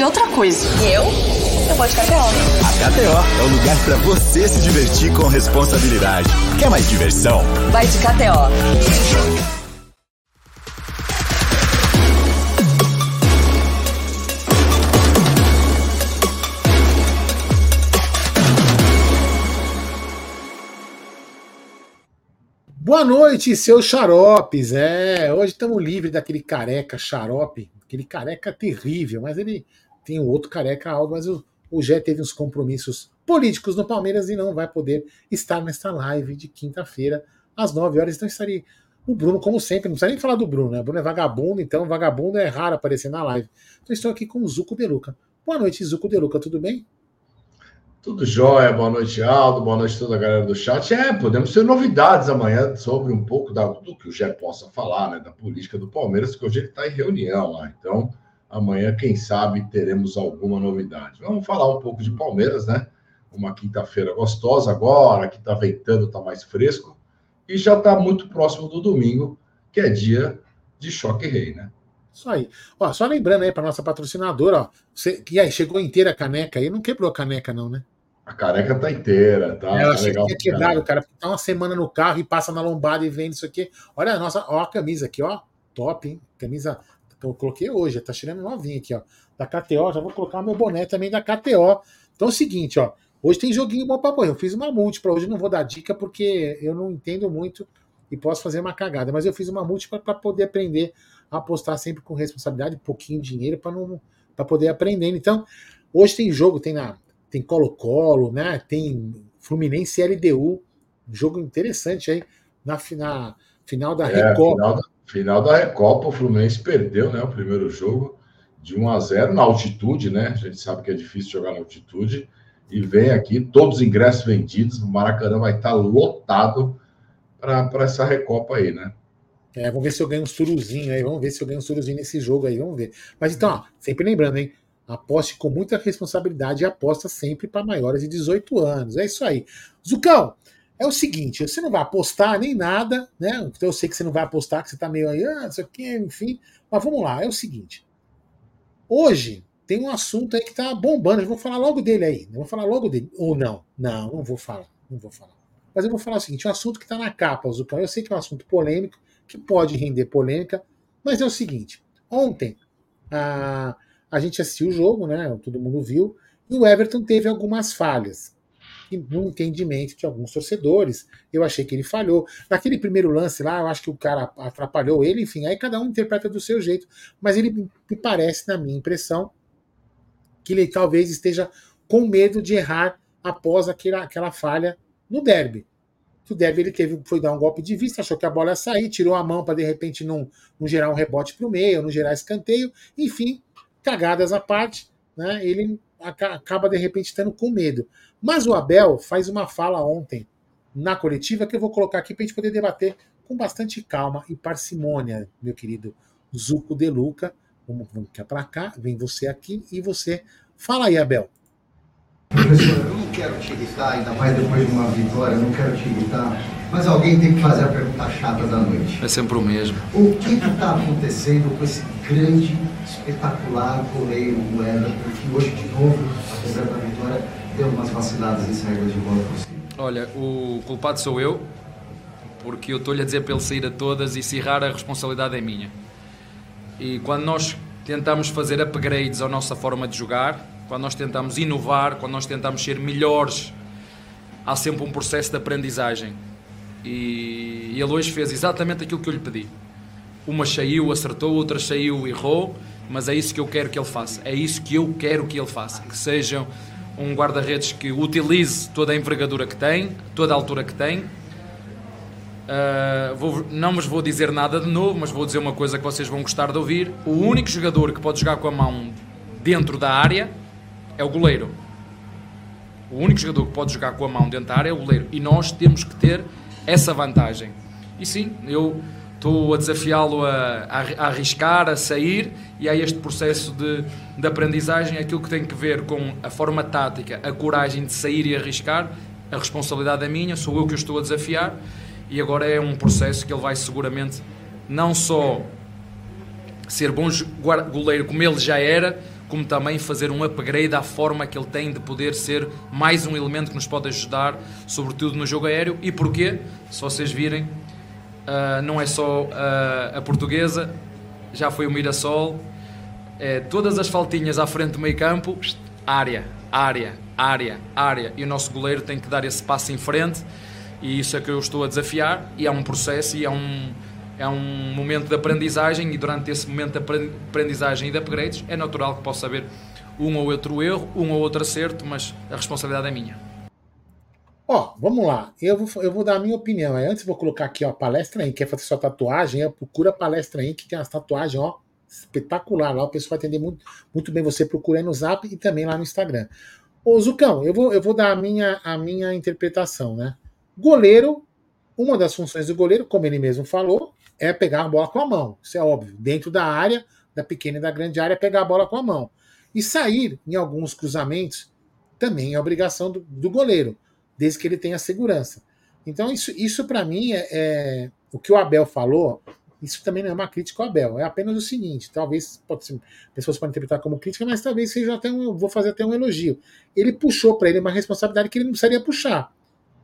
fazer outra coisa. E eu? Eu vou de KTO. A KTO é o lugar para você se divertir com responsabilidade. Quer mais diversão? Vai de KTO. Boa noite, seus xaropes. É, hoje estamos livres daquele careca xarope, aquele careca terrível, mas ele tem um outro careca alto, mas o, o Gé teve uns compromissos políticos no Palmeiras e não vai poder estar nesta live de quinta-feira, às 9 horas. Então estaria o Bruno, como sempre, não precisa nem falar do Bruno, né? O Bruno é vagabundo, então vagabundo é raro aparecer na live. Então estou aqui com o Zuco Deluca. Boa noite, Zuco Deluca, tudo bem? Tudo jóia, boa noite, Aldo, boa noite a toda a galera do chat. É, podemos ter novidades amanhã sobre um pouco da, do que o Gé possa falar, né, da política do Palmeiras, que hoje ele está em reunião lá. Então, amanhã, quem sabe, teremos alguma novidade. Vamos falar um pouco de Palmeiras, né? Uma quinta-feira gostosa agora, que está ventando, está mais fresco, e já está muito próximo do domingo, que é dia de choque rei, né? Isso aí. Ó, só lembrando aí para nossa patrocinadora, ó, você, que aí chegou inteira a caneca aí, não quebrou a caneca não, né? A careca tá inteira, tá? Ela tá legal. Que quebrado, cara. Tá uma semana no carro e passa na lombada e vende isso aqui. Olha a nossa, ó a camisa aqui, ó. Top, hein? Camisa que eu coloquei hoje, tá tirando novinha aqui, ó. Da KTO, já vou colocar meu boné também da KTO. Então é o seguinte, ó. Hoje tem joguinho bom pra pôr. Eu fiz uma múltipla, hoje não vou dar dica porque eu não entendo muito e posso fazer uma cagada, mas eu fiz uma múltipla para poder aprender a apostar sempre com responsabilidade, pouquinho de dinheiro para não para poder aprender. Então, hoje tem jogo, tem na tem Colo-Colo, né? Tem Fluminense LDU, um jogo interessante aí na, na final da é, Recopa. Final da, final da Recopa, o Fluminense perdeu, né? O primeiro jogo de 1 a 0 na altitude, né? A gente sabe que é difícil jogar na altitude. E vem aqui, todos os ingressos vendidos, o Maracanã vai estar lotado para essa Recopa aí, né? É, vamos ver se eu ganho um suruzinho aí, vamos ver se eu ganho um suruzinho nesse jogo aí, vamos ver. Mas então, ó, sempre lembrando, hein? Aposte com muita responsabilidade e aposta sempre para maiores de 18 anos. É isso aí. Zucão, é o seguinte: você não vai apostar nem nada, né? Então eu sei que você não vai apostar, que você está meio aí, ah, isso aqui, enfim. Mas vamos lá, é o seguinte. Hoje tem um assunto aí que está bombando. Eu vou falar logo dele aí. Eu vou falar logo dele. Ou não? Não, não vou falar. Não vou falar. Mas eu vou falar o seguinte: um assunto que está na capa, Zucão. Eu sei que é um assunto polêmico, que pode render polêmica, mas é o seguinte: ontem a a gente assistiu o jogo, né? Todo mundo viu, e o Everton teve algumas falhas. E no entendimento de alguns torcedores, eu achei que ele falhou. Naquele primeiro lance lá, eu acho que o cara atrapalhou ele, enfim, aí cada um interpreta do seu jeito. Mas ele me parece, na minha impressão, que ele talvez esteja com medo de errar após aquela, aquela falha no derby. O derby ele teve, foi dar um golpe de vista, achou que a bola ia sair, tirou a mão para de repente não, não gerar um rebote para o meio, não gerar escanteio, enfim, cagadas à parte, né, ele acaba de repente estando com medo. Mas o Abel faz uma fala ontem na coletiva que eu vou colocar aqui para a gente poder debater com bastante calma e parcimônia, meu querido Zuco De Luca. Vamos, vamos para cá, vem você aqui e você. Fala aí, Abel. Professor, eu não quero te irritar, ainda mais depois de uma vitória, eu não quero te irritar, mas alguém tem que fazer a pergunta chata da noite. É sempre o mesmo. O que está acontecendo com esse grande, espetacular goleiro, o Everton, que hoje, de novo, apesar da vitória, deu umas vaciladas em saídas de bola possível? Olha, o culpado sou eu, porque eu estou-lhe a dizer para ele sair a todas e se errar, a responsabilidade é minha. E quando nós tentamos fazer upgrades à nossa forma de jogar, quando nós tentamos inovar, quando nós tentamos ser melhores, há sempre um processo de aprendizagem. E ele hoje fez exatamente aquilo que eu lhe pedi. Uma saiu, acertou, outra saiu, errou, mas é isso que eu quero que ele faça. É isso que eu quero que ele faça. Que seja um guarda-redes que utilize toda a envergadura que tem, toda a altura que tem. Uh, vou, não vos vou dizer nada de novo, mas vou dizer uma coisa que vocês vão gostar de ouvir. O único jogador que pode jogar com a mão dentro da área é o goleiro. O único jogador que pode jogar com a mão dentro da área é o goleiro. E nós temos que ter essa vantagem. E sim, eu estou a desafiá-lo a, a, arriscar, a sair, e há este processo de, de aprendizagem, aquilo que tem que ver com a forma tática, a coragem de sair e arriscar, a responsabilidade é minha, sou eu que o estou a desafiar, e agora é um processo que ele vai seguramente não só ser bom goleiro como ele já era, como também fazer um upgrade à forma que ele tem de poder ser mais um elemento que nos pode ajudar, sobretudo no jogo aéreo. E porquê? Se vocês virem, uh, não é só uh, a portuguesa, já foi o Mirassol, é, todas as faltinhas à frente do meio campo, área, área, área, área. E o nosso goleiro tem que dar esse passo em frente, e isso é que eu estou a desafiar, e é um processo e é um é um momento de aprendizagem e durante esse momento de aprendizagem e de upgrades é natural que possa haver um ou outro erro, um ou outro acerto, mas a responsabilidade é minha. Ó, vamos lá. Eu vou, eu vou dar a minha opinião. Antes vou colocar aqui, ó, palestra em. Quer fazer sua tatuagem? É, procura palestra que tem as tatuagens, ó, espetacular. Lá o pessoal vai atender muito, muito bem você. Procura aí no Zap e também lá no Instagram. Ô, Zucão, eu vou, eu vou dar a minha, a minha interpretação, né? Goleiro, uma das funções do goleiro, como ele mesmo falou, é pegar a bola com a mão. Isso é óbvio. Dentro da área, da pequena e da grande área, é pegar a bola com a mão. E sair em alguns cruzamentos também é obrigação do, do goleiro, desde que ele tenha segurança. Então, isso, isso para mim é, é, o que o Abel falou. Isso também não é uma crítica ao Abel, é apenas o seguinte: talvez pode ser, pessoas podem interpretar como crítica, mas talvez seja até um, vou fazer até um elogio. Ele puxou para ele uma responsabilidade que ele não precisaria puxar.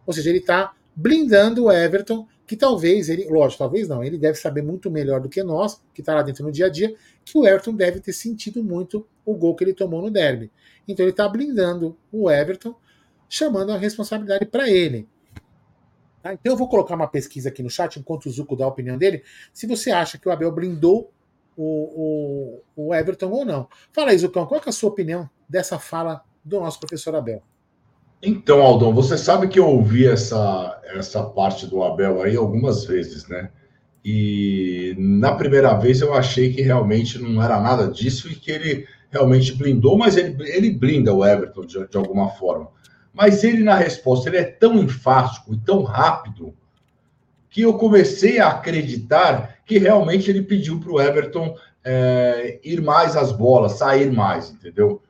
Ou seja, ele está blindando o Everton que talvez ele, lógico, talvez não, ele deve saber muito melhor do que nós, que está lá dentro no dia a dia, que o Everton deve ter sentido muito o gol que ele tomou no derby. Então ele está blindando o Everton, chamando a responsabilidade para ele. Tá? Então eu vou colocar uma pesquisa aqui no chat, enquanto o Zuco dá a opinião dele, se você acha que o Abel blindou o, o, o Everton ou não. Fala aí, Zucão, qual é a sua opinião dessa fala do nosso professor Abel? Então, Aldão, você sabe que eu ouvi essa, essa parte do Abel aí algumas vezes, né? E na primeira vez eu achei que realmente não era nada disso e que ele realmente blindou, mas ele, ele blinda o Everton de, de alguma forma. Mas ele, na resposta, ele é tão enfático e tão rápido que eu comecei a acreditar que realmente ele pediu para o Everton é, ir mais às bolas, sair mais, entendeu?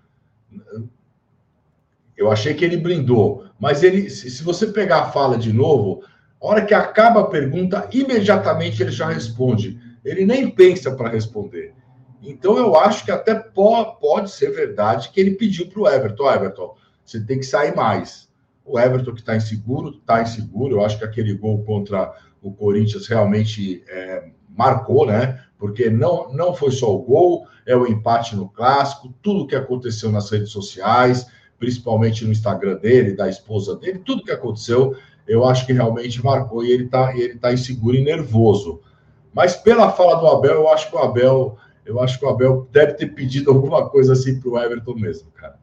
Eu achei que ele blindou, mas ele, se você pegar a fala de novo, a hora que acaba a pergunta, imediatamente ele já responde. Ele nem pensa para responder. Então eu acho que até pode, pode ser verdade que ele pediu para o Everton, Everton, você tem que sair mais. O Everton que está inseguro, está inseguro. Eu acho que aquele gol contra o Corinthians realmente é, marcou, né? Porque não, não foi só o gol, é o empate no clássico, tudo que aconteceu nas redes sociais, principalmente no Instagram dele, da esposa dele, tudo que aconteceu, eu acho que realmente marcou e ele está ele tá inseguro e nervoso. Mas pela fala do Abel, eu acho que o Abel, eu acho que o Abel deve ter pedido alguma coisa assim para o Everton mesmo, cara.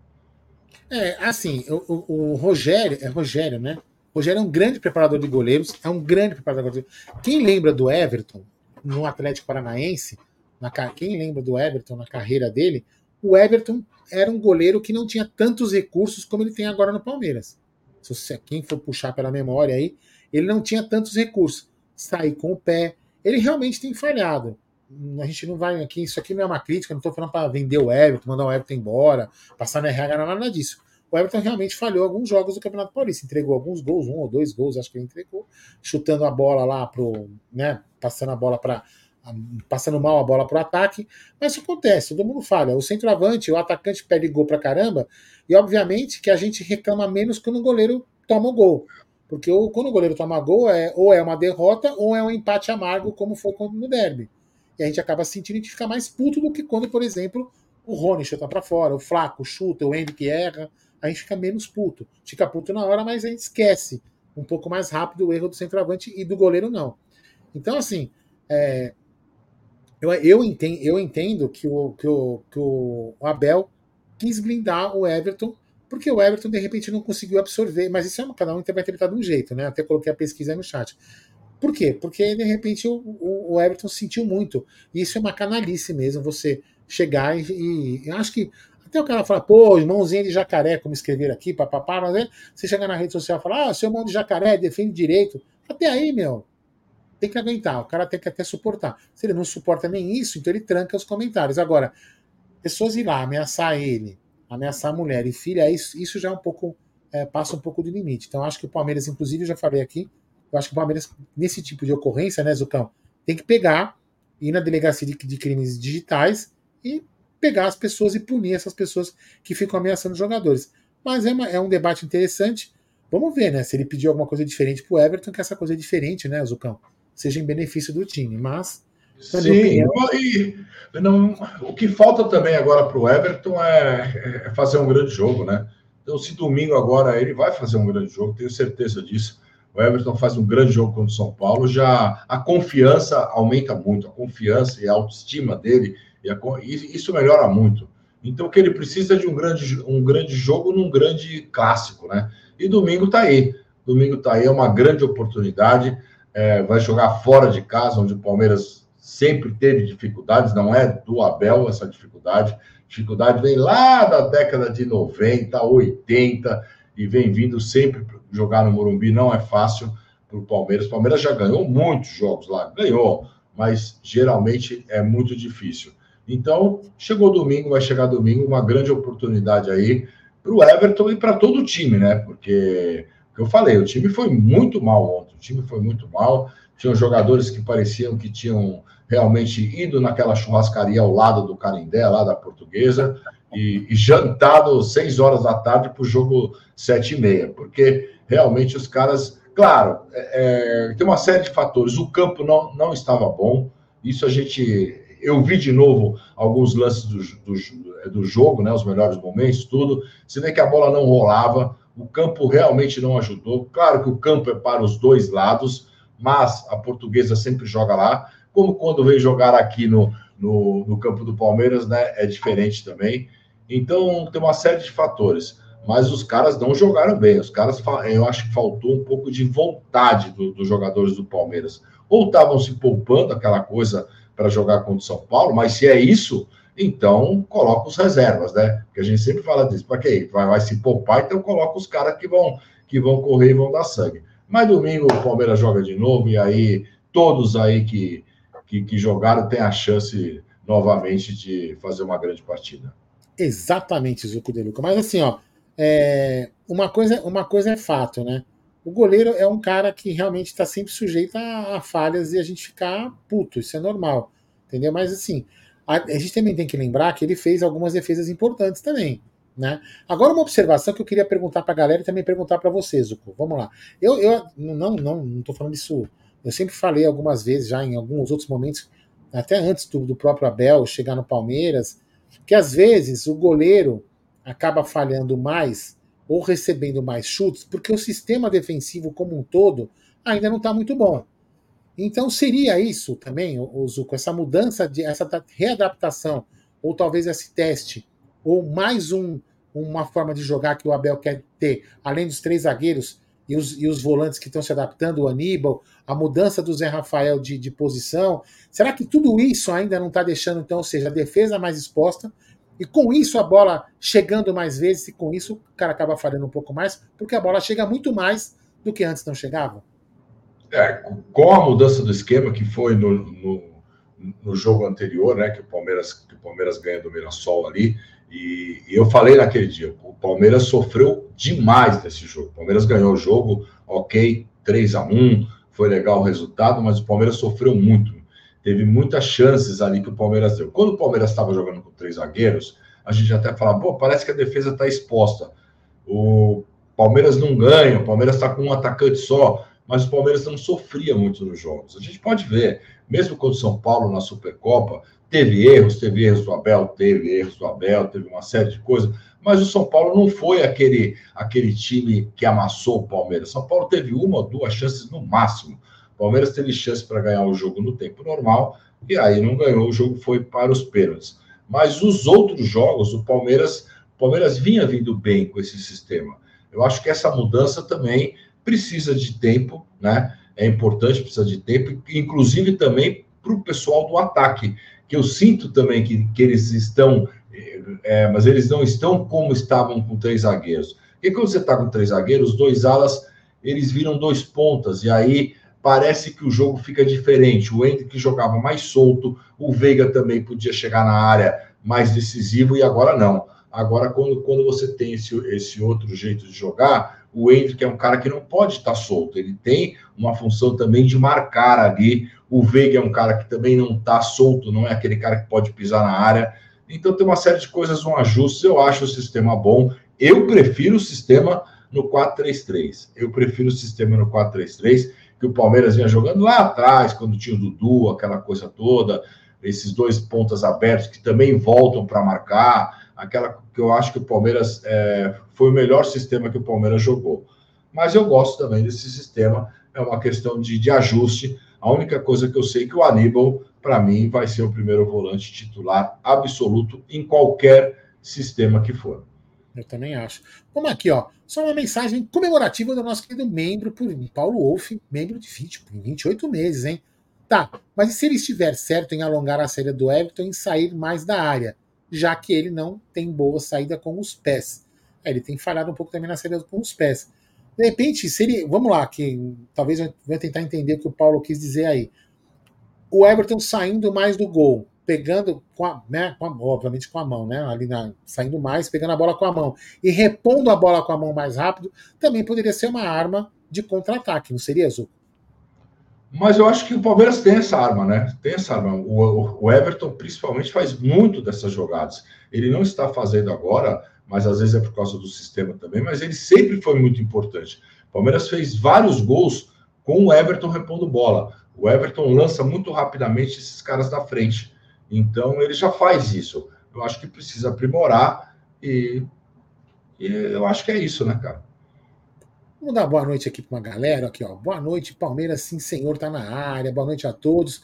É, assim, o, o, o, Rogério, é Rogério, né? Rogério é um grande preparador de goleiros, é um grande preparador de goleiros. Quem lembra do Everton no Atlético Paranaense, na, quem lembra do Everton na carreira dele, o Everton era um goleiro que não tinha tantos recursos como ele tem agora no Palmeiras. Se você, quem for puxar pela memória aí, ele não tinha tantos recursos. Sair com o pé. Ele realmente tem falhado. A gente não vai aqui, isso aqui não é uma crítica, não estou falando para vender o Everton, mandar o Everton embora, passar na RH, nada disso. O Everton realmente falhou alguns jogos do Campeonato Paulista, entregou alguns gols, um ou dois gols, acho que ele entregou, chutando a bola lá pro, né, passando a bola para passando mal a bola para o ataque, mas isso acontece, todo mundo falha. O centroavante, o atacante pede gol para caramba, e obviamente que a gente reclama menos quando o goleiro toma o gol. Porque quando o goleiro toma gol, é, ou é uma derrota ou é um empate amargo, como foi no derby. E a gente acaba sentindo que fica mais puto do que quando, por exemplo, o Rony chuta para fora, o Flaco chuta, o Henrique erra, a gente fica menos puto. Fica puto na hora, mas a gente esquece um pouco mais rápido o erro do centroavante e do goleiro não. Então, assim, é, eu, eu, entendo, eu entendo que o, que, o, que o Abel quis blindar o Everton, porque o Everton de repente não conseguiu absorver, mas isso é uma, cada um vai interpretar de um jeito, né? Até coloquei a pesquisa aí no chat. Por quê? Porque de repente o, o, o Everton sentiu muito. Isso é uma canalice mesmo, você chegar e, e eu acho que até o cara fala, pô, mãozinha de jacaré, como escrever aqui, papapá, mas é, você chegar na rede social e falar, ah, seu mão de jacaré defende direito. Até aí, meu, tem que aguentar, o cara tem que até suportar. Se ele não suporta nem isso, então ele tranca os comentários. Agora, pessoas ir lá ameaçar ele, ameaçar a mulher e filha, isso, isso já é um pouco, é, passa um pouco do limite. Então, acho que o Palmeiras, inclusive, eu já falei aqui, eu acho que o Palmeiras, nesse tipo de ocorrência, né, Zucão, tem que pegar, ir na delegacia de, de crimes digitais e pegar as pessoas e punir essas pessoas que ficam ameaçando os jogadores. Mas é, uma, é um debate interessante. Vamos ver, né? Se ele pediu alguma coisa diferente pro Everton, que essa coisa é diferente, né, Zucão? Seja em benefício do time. Mas. Sim, opinião... e não, o que falta também agora para o Everton é, é, fazer um grande jogo, né? Então, se domingo agora ele vai fazer um grande jogo, tenho certeza disso. O Everton faz um grande jogo contra o São Paulo, já a confiança aumenta muito, a confiança e a autoestima dele, e, a, isso melhora muito. Então, o que ele precisa é de um grande, um grande jogo num grande clássico, né? E domingo tá aí. Domingo tá aí, é uma grande oportunidade. É, vai jogar fora de casa, onde o Palmeiras sempre teve dificuldades, não é do Abel essa dificuldade. Dificuldade vem lá da década de 90, 80 e vem vindo sempre jogar no Morumbi. Não é fácil para o Palmeiras. O Palmeiras já ganhou muitos jogos lá, ganhou, mas geralmente é muito difícil. Então, chegou domingo, vai chegar domingo, uma grande oportunidade aí para o Everton e para todo o time, né? Porque, que eu falei, o time foi muito mal ontem, o time foi muito mal. Tinham jogadores que pareciam que tinham realmente ido naquela churrascaria ao lado do Carindé, lá da Portuguesa, e, e jantado seis horas da tarde para o jogo sete e meia, porque realmente os caras, claro, é, é, tem uma série de fatores. O campo não, não estava bom, isso a gente eu vi de novo alguns lances do, do, do, jogo, né, os melhores momentos, tudo. Se vê que a bola não rolava, o campo realmente não ajudou. Claro que o campo é para os dois lados, mas a portuguesa sempre joga lá. Como quando vem jogar aqui no, no, no campo do Palmeiras, né, é diferente também. Então tem uma série de fatores. Mas os caras não jogaram bem. Os caras, eu acho que faltou um pouco de vontade do, dos jogadores do Palmeiras. Ou estavam se poupando aquela coisa para jogar contra o São Paulo, mas se é isso, então coloca os reservas, né? Porque a gente sempre fala disso, para quê? Vai, vai se poupar, então coloca os caras que vão, que vão correr e vão dar sangue. Mas domingo o Palmeiras joga de novo, e aí todos aí que, que, que jogaram têm a chance novamente de fazer uma grande partida. Exatamente, Zuco de Luca. Mas assim, ó, é, uma, coisa, uma coisa é fato, né? O goleiro é um cara que realmente está sempre sujeito a, a, falhas e a gente ficar puto, isso é normal, entendeu? Mas assim, a, a, gente também tem que lembrar que ele fez algumas defesas importantes também, né? Agora uma observação que eu queria perguntar para a galera e também perguntar para vocês, Zuko. Vamos lá. Eu, eu não, não, não tô falando isso. Eu sempre falei algumas vezes já em alguns outros momentos, até antes do, do próprio Abel chegar no Palmeiras, que às vezes o goleiro acaba falhando mais ou recebendo mais chutes, porque o sistema defensivo como um todo ainda não está muito bom. Então seria isso também, Zuko, essa mudança, de, essa readaptação, ou talvez esse teste, ou mais um, uma forma de jogar que o Abel quer ter, além dos três zagueiros e os, e os volantes que estão se adaptando, o Aníbal, a mudança do Zé Rafael de, de posição. Será que tudo isso ainda não está deixando, então, ou seja, a defesa mais exposta e com isso a bola chegando mais vezes, e com isso o cara acaba falhando um pouco mais, porque a bola chega muito mais do que antes não chegava. É, com a mudança do esquema que foi no, no, no, jogo anterior, né, que o Palmeiras, que o Palmeiras ganha do Mirassol ali, e, e, eu falei naquele dia, o Palmeiras sofreu demais nesse jogo. O Palmeiras ganhou o jogo, ok, 3 a 1 foi legal o resultado, mas o Palmeiras sofreu muito teve muitas chances ali que o Palmeiras deu. Quando o Palmeiras estava jogando com três zagueiros, a gente até falava, pô, parece que a defesa está exposta. O Palmeiras não ganha, o Palmeiras está com um atacante só, mas o Palmeiras não sofria muito nos jogos. A gente pode ver, mesmo quando o São Paulo na Supercopa, teve erros, teve erros do Abel, teve erros do Abel, teve uma série de coisas, mas o São Paulo não foi aquele, aquele time que amassou o Palmeiras. São Paulo teve uma ou duas chances no máximo. Palmeiras teve chance para ganhar o jogo no tempo normal e aí não ganhou, o jogo foi para os pênaltis. Mas os outros jogos, o Palmeiras, o Palmeiras vinha vindo bem com esse sistema. Eu acho que essa mudança também precisa de tempo, né? É importante, precisa de tempo, inclusive também para o pessoal do ataque, que eu sinto também que, que eles estão, é, mas eles não estão como estavam com três zagueiros. E quando você está com três zagueiros, os dois alas, eles viram dois pontas, e aí parece que o jogo fica diferente. O Hendrick jogava mais solto, o Veiga também podia chegar na área mais decisivo, e agora não. Agora, quando, quando você tem esse, esse outro jeito de jogar, o Hendrick é um cara que não pode estar solto, ele tem uma função também de marcar ali. O Veiga é um cara que também não está solto, não é aquele cara que pode pisar na área. Então tem uma série de coisas, um ajuste. Eu acho o sistema bom. Eu prefiro o sistema no 4-3-3. Eu prefiro o sistema no 4-3-3, que o Palmeiras vinha jogando lá atrás, quando tinha o Dudu, aquela coisa toda, esses dois pontas abertos que também voltam para marcar, aquela que eu acho que o Palmeiras é, foi o melhor sistema que o Palmeiras jogou. Mas eu gosto também desse sistema, é uma questão de, de ajuste. A única coisa que eu sei é que o Aníbal, para mim, vai ser o primeiro volante titular absoluto em qualquer sistema que for. Eu também acho. Vamos aqui, ó. Só uma mensagem comemorativa do nosso querido membro, por Paulo Wolff, membro de 20, 28 meses, hein? Tá, mas e se ele estiver certo em alongar a saída do Everton e sair mais da área, já que ele não tem boa saída com os pés? É, ele tem falhado um pouco também na saída com os pés. De repente, se ele. Vamos lá, que talvez eu vou tentar entender o que o Paulo quis dizer aí. O Everton saindo mais do gol pegando com a, né, com a, obviamente com a mão, né, ali na, saindo mais, pegando a bola com a mão e repondo a bola com a mão mais rápido, também poderia ser uma arma de contra-ataque, não seria, Zu? Mas eu acho que o Palmeiras tem essa arma, né? Tem essa arma. O, o, Everton, principalmente, faz muito dessas jogadas. Ele não está fazendo agora, mas às vezes é por causa do sistema também, mas ele sempre foi muito importante. O Palmeiras fez vários gols com o Everton repondo bola. O Everton lança muito rapidamente esses caras da frente. Então, ele já faz isso. Eu acho que precisa aprimorar e, e eu acho que é isso, né, cara? Vamos dar boa noite aqui para uma galera. Aqui, ó. Boa noite, Palmeiras, sim, senhor, tá na área. Boa noite a todos.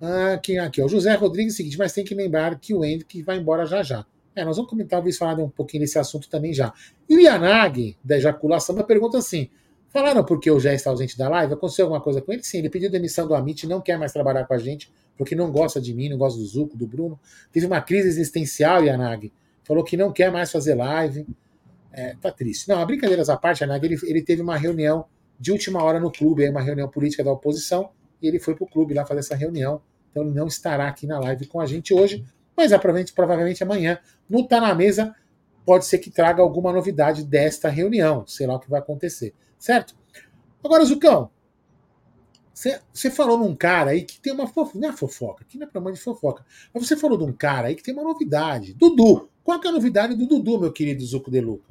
Ah, aqui, aqui, ó. José Rodrigues, seguinte, mas tem que lembrar que o Hendrick vai embora já já. É, nós vamos comentar, talvez falar um pouquinho desse assunto também já. E o Yanagi, da ejaculação, pergunta assim: falaram porque o Jé está ausente da live? Aconteceu alguma coisa com ele? Sim, ele pediu demissão do Amit, não quer mais trabalhar com a gente porque não gosta de mim, não gosta do Zuco, do Bruno. Teve uma crise existencial, Yanag. Falou que não quer mais fazer live. É, tá triste. Não, brincadeiras à parte, Yanag, ele, ele teve uma reunião de última hora no clube, uma reunião política da oposição, e ele foi para o clube lá fazer essa reunião. Então ele não estará aqui na live com a gente hoje, mas provavelmente, provavelmente amanhã, no Tá na Mesa, pode ser que traga alguma novidade desta reunião. Sei lá o que vai acontecer. Certo? Agora, Zucão, você falou num cara aí que tem uma fofoca. Não é fofoca, aqui não é problema de fofoca. Mas você falou de um cara aí que tem uma novidade. Dudu. Qual que é a novidade do Dudu, meu querido Zuco de Luca?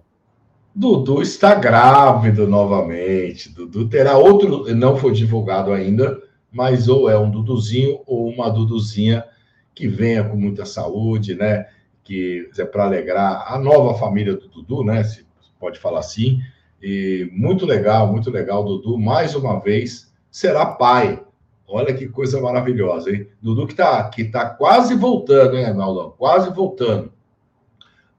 Dudu está grávido novamente. Dudu terá outro. Não foi divulgado ainda, mas ou é um Duduzinho ou uma Duduzinha que venha com muita saúde, né? Que é para alegrar a nova família do Dudu, né? Se pode falar assim. E muito legal, muito legal, Dudu, mais uma vez será pai. Olha que coisa maravilhosa, hein? Dudu que tá, que tá quase voltando, hein, Arnaldão? Quase voltando.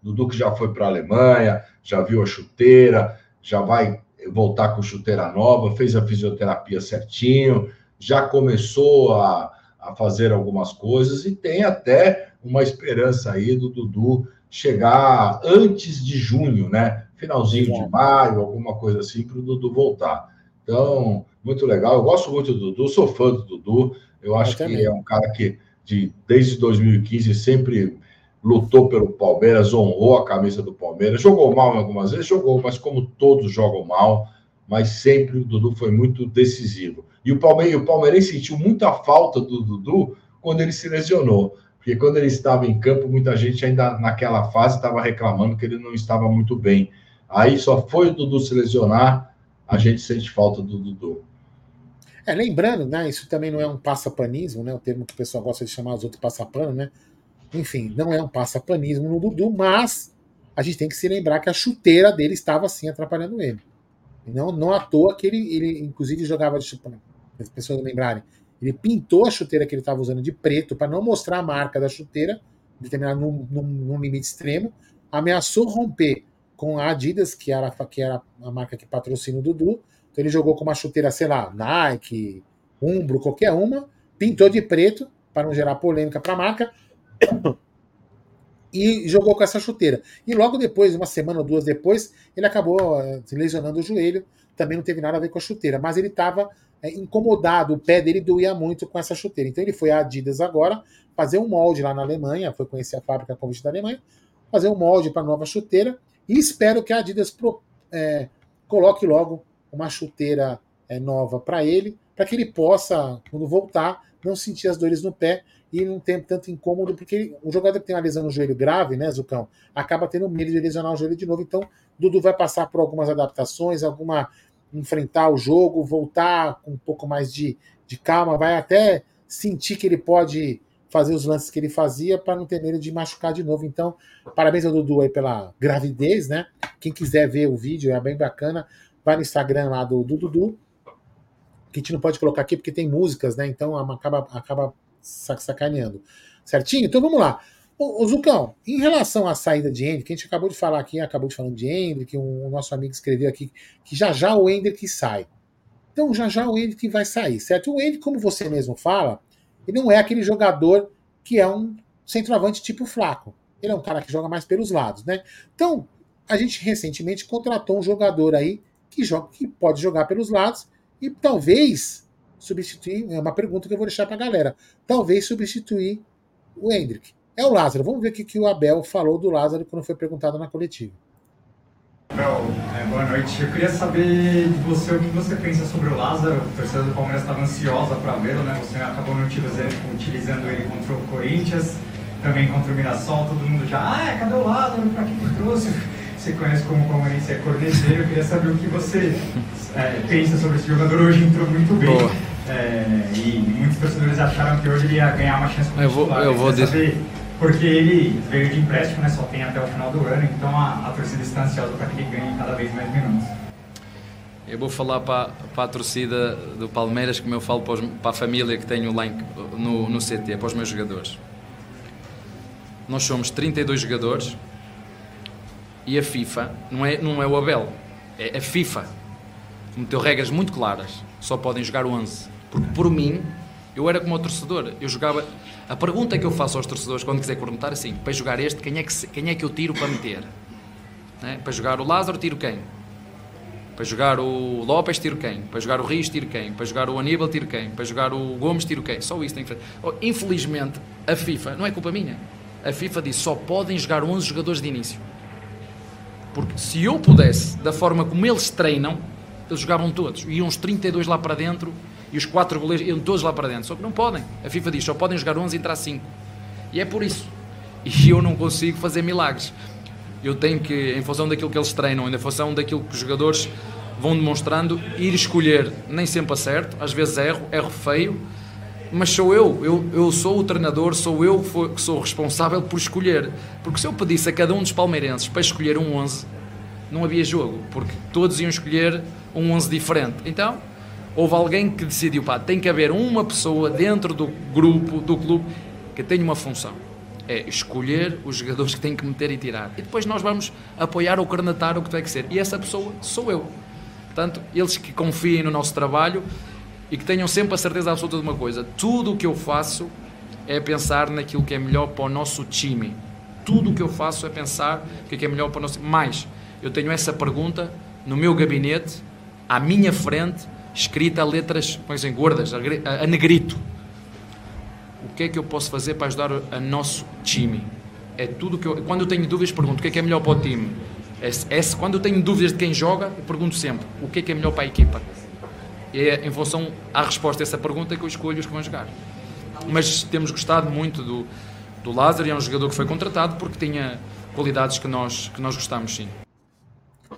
Dudu que já foi para a Alemanha, já viu a chuteira, já vai voltar com chuteira nova, fez a fisioterapia certinho, já começou a, a fazer algumas coisas e tem até uma esperança aí do Dudu chegar antes de junho, né? Finalzinho de maio, alguma coisa assim, para o Dudu voltar. Então, muito legal. Eu gosto muito do Dudu, sou fã do Dudu. Eu acho eu que é um cara que, de, desde 2015, sempre lutou pelo Palmeiras, honrou a camisa do Palmeiras. Jogou mal algumas vezes, jogou, mas como todos jogam mal, mas sempre o Dudu foi muito decisivo. E o, Palme o Palmeirense sentiu muita falta do Dudu quando ele se lesionou. Porque quando ele estava em campo, muita gente ainda naquela fase estava reclamando que ele não estava muito bem. Aí só foi o Dudu se lesionar, a gente sente falta do Dudu. É, lembrando, né, isso também não é um passapanismo, né, o termo que o pessoal gosta de chamar os outros passapano, né? Enfim, não é um passapanismo no Dudu, mas a gente tem que se lembrar que a chuteira dele estava assim atrapalhando ele. Não, não à toa que ele, ele inclusive jogava de as pessoas lembrarem, ele pintou a chuteira que ele estava usando de preto para não mostrar a marca da chuteira, determinado num, num, num, limite extremo, ameaçou romper com a Adidas, que era, que era a marca que patrocina o Dudu, então ele jogou com uma chuteira, sei lá, Nike, Umbro, qualquer uma, pintou de preto para não gerar polêmica para a marca e jogou com essa chuteira. E logo depois, uma semana ou duas depois, ele acabou uh, lesionando o joelho. Também não teve nada a ver com a chuteira, mas ele estava é, incomodado, o pé dele doía muito com essa chuteira. Então ele foi à Adidas agora fazer um molde lá na Alemanha, foi conhecer a fábrica convite da Alemanha, fazer um molde para nova chuteira e espero que a Adidas pro, é, coloque logo uma chuteira é, nova para ele, para que ele possa, quando voltar, não sentir as dores no pé e não ter tanto incômodo, porque o jogador que tem uma lesão no joelho grave, né, Zucão, acaba tendo medo de lesionar o joelho de novo. Então, Dudu vai passar por algumas adaptações, alguma enfrentar o jogo, voltar com um pouco mais de, de calma, vai até sentir que ele pode fazer os lances que ele fazia para não ter medo de machucar de novo. Então, parabéns ao Dudu aí pela gravidez, né? Quem quiser ver o vídeo é bem bacana, vai no Instagram lá do, do Dudu, que a gente não pode colocar aqui porque tem músicas, né? Então acaba, acaba sacaneando. Certinho? Então vamos lá. Ô Zucão, em relação à saída de Hendrick, a gente acabou de falar aqui, acabou de falar de Hendrick, um, o nosso amigo escreveu aqui que já já o Hendrick sai. Então já já o Hendrick vai sair, certo? O Hendrick, como você mesmo fala, ele não é aquele jogador que é um centroavante tipo flaco. Ele é um cara que joga mais pelos lados, né? Então, a gente recentemente contratou um jogador aí que joga, que pode jogar pelos lados e talvez substituir. É uma pergunta que eu vou deixar para a galera. Talvez substituir o Hendrick. É o Lázaro. Vamos ver o que, que o Abel falou do Lázaro quando foi perguntado na coletiva. Abel, é, boa noite. Eu queria saber de você o que você pensa sobre o Lázaro. A torcida do Palmeiras estava ansiosa para vê-lo, né? Você acabou não utilizando, utilizando ele contra o Corinthians, também contra o Mirassol. Todo mundo já, ah, cadê o Lázaro? Para que que trouxe? Você conhece como palmeirense é corneteiro. Eu queria saber o que você é, pensa sobre esse jogador. Hoje entrou muito bem. É, e muitos torcedores acharam que hoje ele ia ganhar uma chance Eu vou, eu vou saber porque ele veio de empréstimo, né? Só tem até o final do ano, então a, a torcida está ansiosa para que ele ganhe cada vez mais minutos. Eu vou falar para, para a torcida do Palmeiras, como eu falo para, os, para a família que tenho lá no, no CT, para os meus jogadores. Nós somos 32 jogadores e a FIFA não é, não é o Abel, é a FIFA. Meteu regras muito claras, só podem jogar 11. Porque por mim, eu era como o torcedor, eu jogava a pergunta que eu faço aos torcedores quando quiser perguntar é assim: para jogar este, quem é que, quem é que eu tiro para meter? Né? Para jogar o Lázaro, tiro quem? Para jogar o Lopes, tiro quem? Para jogar o Rios, tiro quem? Para jogar o Aníbal, tiro quem? Para jogar o Gomes, tiro quem? Só isso tem que fazer. Oh, infelizmente, a FIFA, não é culpa minha, a FIFA diz só podem jogar 11 jogadores de início. Porque se eu pudesse, da forma como eles treinam, eles jogavam todos. Iam uns 32 lá para dentro e os quatro goleiros iam todos lá para dentro. Só que não podem. A FIFA diz só podem jogar 11 e entrar 5. E é por isso. E eu não consigo fazer milagres. Eu tenho que, em função daquilo que eles treinam, em função daquilo que os jogadores vão demonstrando, ir escolher. Nem sempre acerto, às vezes erro, erro feio, mas sou eu. Eu, eu sou o treinador, sou eu que sou responsável por escolher. Porque se eu pedisse a cada um dos palmeirenses para escolher um 11, não havia jogo, porque todos iam escolher um 11 diferente. Então, houve alguém que decidiu, pá, tem que haver uma pessoa dentro do grupo, do clube, que tenha uma função. É escolher os jogadores que tem que meter e tirar. E depois nós vamos apoiar ou cornetar o que tem que ser. E essa pessoa sou eu. Portanto, eles que confiem no nosso trabalho e que tenham sempre a certeza absoluta de uma coisa: tudo o que eu faço é pensar naquilo que é melhor para o nosso time. Tudo o que eu faço é pensar o que é melhor para o nosso time. Mais, eu tenho essa pergunta no meu gabinete, à minha frente, escrita a letras em gordas, a, negrito. O que é que eu posso fazer para ajudar o nosso time? É tudo que eu, quando eu tenho dúvidas, pergunto o que é que é melhor para o time. É, é, quando eu tenho dúvidas de quem joga, eu pergunto sempre o que é que é melhor para a equipa. E é em função à resposta a essa pergunta que eu escolho os que vão jogar. Mas temos gostado muito do, do Lázaro, e é um jogador que foi contratado porque tinha qualidades que nós, que nós gostamos, sim.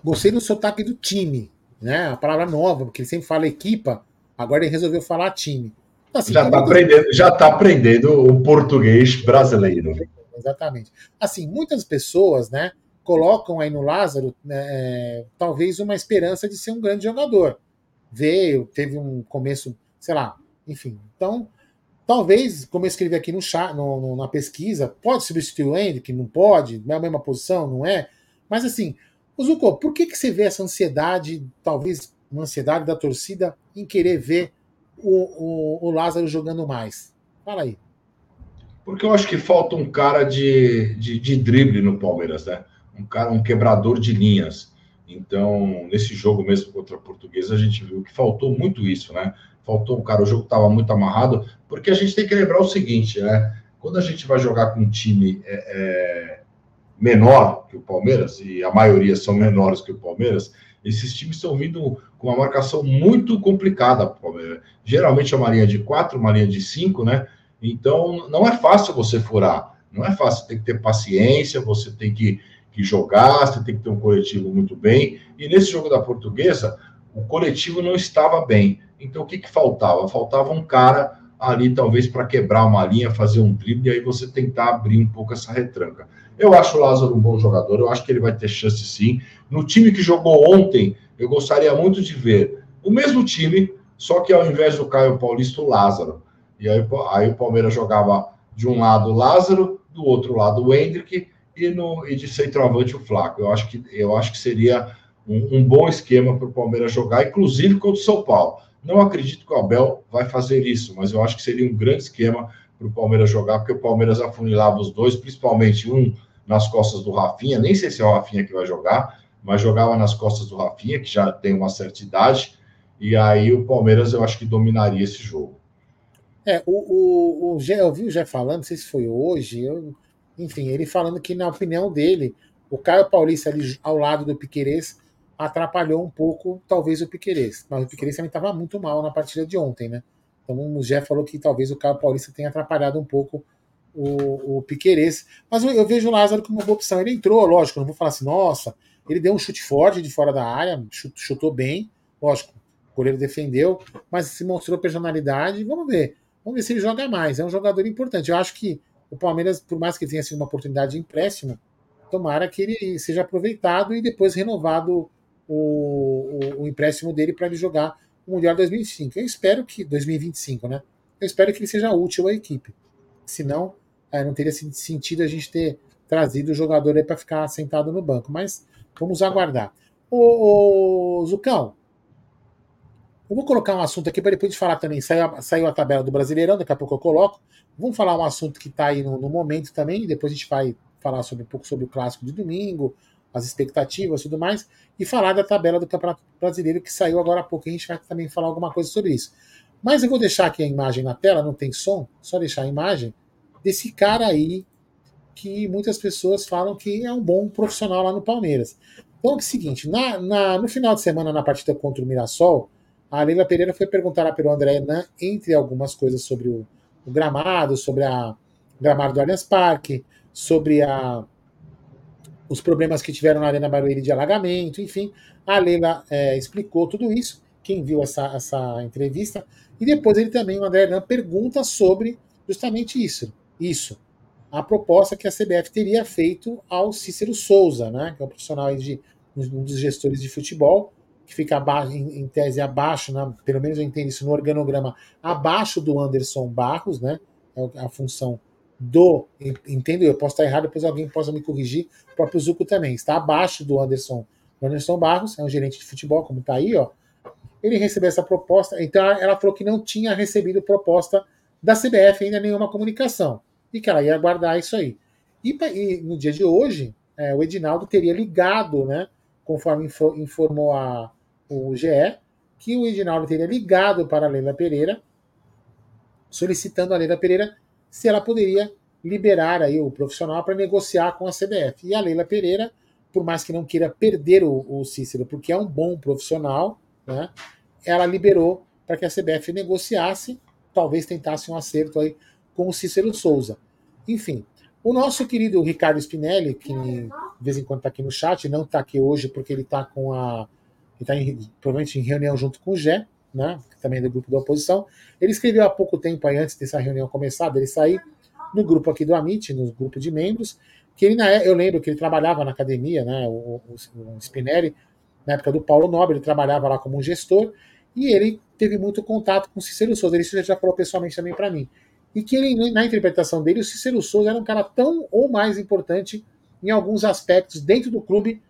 Gostei do sotaque do time né? A palavra nova, porque ele sempre fala equipa, agora ele resolveu falar time. Então, assim, já está aprendendo, já tá aprendendo o português brasileiro. Exatamente. Assim, muitas pessoas, né, colocam aí no Lázaro né, é, talvez uma esperança de ser um grande jogador. Veio, teve um começo, sei lá, enfim. Então, talvez, como eu escrevi aqui no, chat, no, no na pesquisa, pode substituir o Hendrick? Não pode? Não é a mesma posição? Não é? Mas assim, Zuko, por que, que você vê essa ansiedade, talvez uma ansiedade da torcida, em querer ver o, o, o Lázaro jogando mais? Fala aí. Porque eu acho que falta um cara de, de, de, drible no Palmeiras, né? Um cara, um quebrador de linhas. Então, nesse jogo mesmo contra a Portuguesa, a gente viu que faltou muito isso, né? Faltou cara, o jogo estava muito amarrado, porque a gente tem que lembrar o seguinte, né? Quando a gente vai jogar com um time é, é menor que o Palmeiras, e a maioria são menores que o Palmeiras, esses times estão vindo com uma marcação muito complicada para o Palmeiras. Geralmente é uma linha de quatro, uma linha de cinco, né? Então não é fácil você furar. Não é fácil, tem que ter paciência, você tem que, que jogar, você tem que ter um coletivo muito bem. E nesse jogo da portuguesa, o coletivo não estava bem. Então o que, que faltava? Faltava um cara ali, talvez, para quebrar uma linha, fazer um drible, e aí você tentar abrir um pouco essa retranca. Eu acho o Lázaro um bom jogador, eu acho que ele vai ter chance sim. No time que jogou ontem, eu gostaria muito de ver o mesmo time, só que ao invés do Caio Paulista, o Lázaro. E aí, aí o Palmeiras jogava de um lado o Lázaro, do outro lado o Hendrick e, no, e de centroavante o Flaco. Eu acho que, eu acho que seria um, um bom esquema para o Palmeiras jogar, inclusive contra o São Paulo. Não acredito que o Abel vai fazer isso, mas eu acho que seria um grande esquema para o Palmeiras jogar, porque o Palmeiras afunilava os dois, principalmente um nas costas do Rafinha, nem sei se é o Rafinha que vai jogar, mas jogava nas costas do Rafinha, que já tem uma certa idade, e aí o Palmeiras eu acho que dominaria esse jogo. É, o, o, o Gé, eu vi o Jé falando, não sei se foi hoje, eu, enfim, ele falando que, na opinião dele, o Caio Paulista ali ao lado do Piquerez atrapalhou um pouco, talvez, o Piquerez. Mas o Piquerez também estava muito mal na partida de ontem, né? Então o Jé falou que talvez o Caio Paulista tenha atrapalhado um pouco o, o Piquerez. Mas eu, eu, vejo o Lázaro como uma boa opção. Ele entrou, lógico, não vou falar assim, nossa, ele deu um chute forte de fora da área, chutou bem, lógico, o goleiro defendeu, mas se mostrou personalidade, vamos ver. Vamos ver se ele joga mais. É um jogador importante. Eu acho que o Palmeiras, por mais que tenha sido uma oportunidade de empréstimo, tomara que ele seja aproveitado e depois renovado o, o, o empréstimo dele para ele jogar o Mundial 2025. Eu espero que 2025, né? Eu espero que ele seja útil à equipe. Senão, é, não teria sentido a gente ter trazido o jogador aí para ficar sentado no banco. Mas vamos aguardar. Ô, ô Zucão, eu vou colocar um assunto aqui para depois de falar também. Saiu a, saiu a tabela do Brasileirão, daqui a pouco eu coloco. Vamos falar um assunto que está aí no, no, momento também, depois a gente vai falar sobre, um pouco sobre o clássico de domingo, as expectativas e tudo mais, e falar da tabela do Campeonato Brasileiro que saiu agora há pouco. A gente vai também falar alguma coisa sobre isso. Mas eu vou deixar aqui a imagem na tela, não tem som, só deixar a imagem desse cara aí que muitas pessoas falam que é um bom profissional lá no Palmeiras. Então é o seguinte, na, na, no final de semana, na partida contra o Mirassol, a Leila Pereira foi perguntar lá pelo André Hernan, entre algumas coisas sobre o, o gramado, sobre a, o gramado do Allianz Parque, sobre a, os problemas que tiveram na Arena Barueri de alagamento, enfim. A Leila é, explicou tudo isso, quem viu essa, essa entrevista, e depois ele também, o André Hernan, pergunta sobre justamente isso, isso, a proposta que a CBF teria feito ao Cícero Souza, né, que é um profissional de um dos gestores de futebol, que fica abaixo, em, em tese abaixo, né, pelo menos eu entendo isso no organograma, abaixo do Anderson Barros, né? É a função do. Entendo, eu posso estar errado, depois alguém possa me corrigir. O próprio Zuco também está abaixo do Anderson, do Anderson Barros, é um gerente de futebol, como está aí, ó. Ele recebeu essa proposta, então ela falou que não tinha recebido proposta da CBF ainda nenhuma comunicação e que ela ia aguardar isso aí. E, e no dia de hoje, é, o Edinaldo teria ligado, né? conforme informou a, o GE, que o Edinaldo teria ligado para a Leila Pereira, solicitando a Leila Pereira se ela poderia liberar aí o profissional para negociar com a CBF. E a Leila Pereira, por mais que não queira perder o, o Cícero, porque é um bom profissional, né, ela liberou para que a CBF negociasse, talvez tentasse um acerto aí com o Cícero Souza. Enfim, o nosso querido Ricardo Spinelli, que de vez em quando está aqui no chat, não está aqui hoje porque ele está com a. Ele está provavelmente em reunião junto com o Gé, né, também é do grupo da oposição. Ele escreveu há pouco tempo aí, antes dessa reunião começar, ele sair no grupo aqui do Amit, no grupo de membros, que ele, na, eu lembro que ele trabalhava na academia, né, o, o, Spinelli, na época do Paulo Nobre, ele trabalhava lá como gestor, e ele teve muito contato com o Cícero Souza. Ele já falou pessoalmente também para mim e que ele, na interpretação dele, o Cícero Souza era um cara tão ou mais importante em alguns aspectos dentro do clube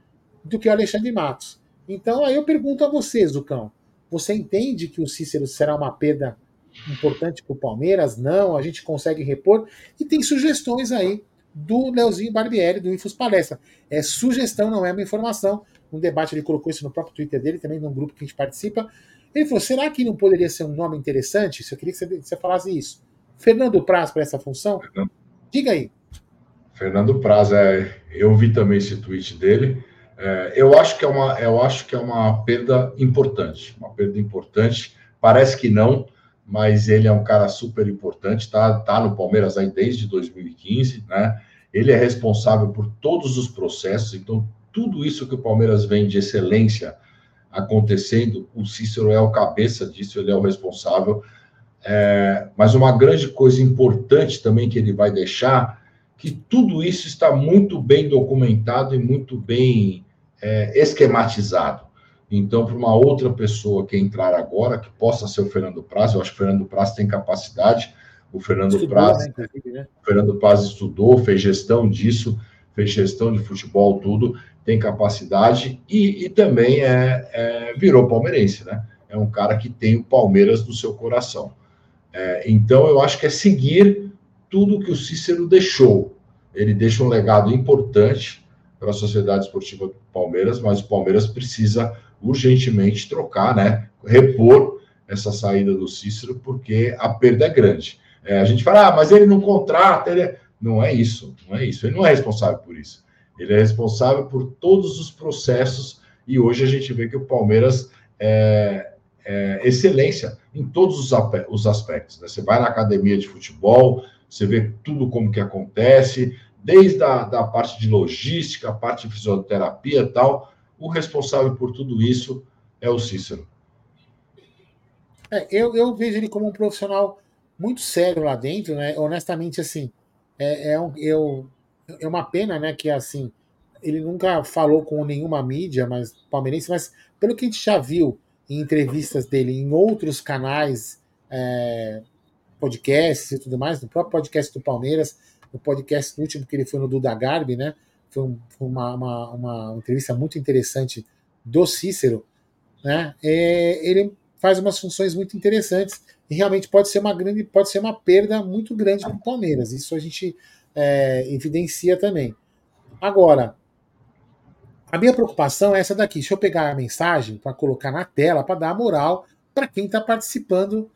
do que o Alexandre Matos. Então aí eu pergunto a você, Zucão, você entende que o Cícero será uma perda importante para o Palmeiras? Não, a gente consegue repor? E tem sugestões aí do Leozinho Barbieri, do Infos Palestra. É sugestão, não é uma informação. Um debate ele colocou isso no próprio Twitter dele, também num grupo que a gente participa. Ele falou: será que não poderia ser um nome interessante? Se eu queria que você, você falasse isso. Fernando Praz para essa função? Diga aí. Fernando Praz, é, eu vi também esse tweet dele. É, eu, acho que é uma, eu acho que é uma perda importante. Uma perda importante. Parece que não, mas ele é um cara super importante, tá, tá no Palmeiras aí desde 2015, né? Ele é responsável por todos os processos, então tudo isso que o Palmeiras vem de excelência acontecendo, o Cícero é o cabeça disso, ele é o responsável. É, mas uma grande coisa importante também que ele vai deixar, que tudo isso está muito bem documentado e muito bem é, esquematizado. Então, para uma outra pessoa que entrar agora, que possa ser o Fernando Praz, eu acho que o Fernando Praz tem capacidade. O Fernando estudou, Praz, né, né? O Fernando Praz estudou, fez gestão disso, fez gestão de futebol, tudo, tem capacidade e, e também é, é, virou palmeirense, né? É um cara que tem o Palmeiras no seu coração. É, então, eu acho que é seguir tudo que o Cícero deixou. Ele deixa um legado importante para a Sociedade Esportiva do Palmeiras, mas o Palmeiras precisa urgentemente trocar, né? Repor essa saída do Cícero, porque a perda é grande. É, a gente fala, ah, mas ele não contrata, ele é... não é isso, não é isso. Ele não é responsável por isso. Ele é responsável por todos os processos e hoje a gente vê que o Palmeiras é, é excelência em todos os, os aspectos. Né? Você vai na academia de futebol, você vê tudo como que acontece, desde a da parte de logística, a parte de fisioterapia e tal, o responsável por tudo isso é o Cícero. É, eu, eu, vejo ele como um profissional muito sério lá dentro, né? Honestamente, assim, é, é, um, eu, é uma pena, né, que assim, ele nunca falou com nenhuma mídia, mas palmeirense, mas pelo que a gente já viu em entrevistas dele em outros canais, é, podcasts e tudo mais, no próprio podcast do Palmeiras, no podcast último que ele foi no Duda Garbi, né? foi, um, uma, uma, uma, entrevista muito interessante do Cícero, né? É, ele faz umas funções muito interessantes e realmente pode ser uma grande, pode ser uma perda muito grande para o Palmeiras. Isso a gente é, evidencia também. Agora, a minha preocupação é essa daqui. Deixa eu pegar a mensagem para colocar na tela para dar moral para quem está participando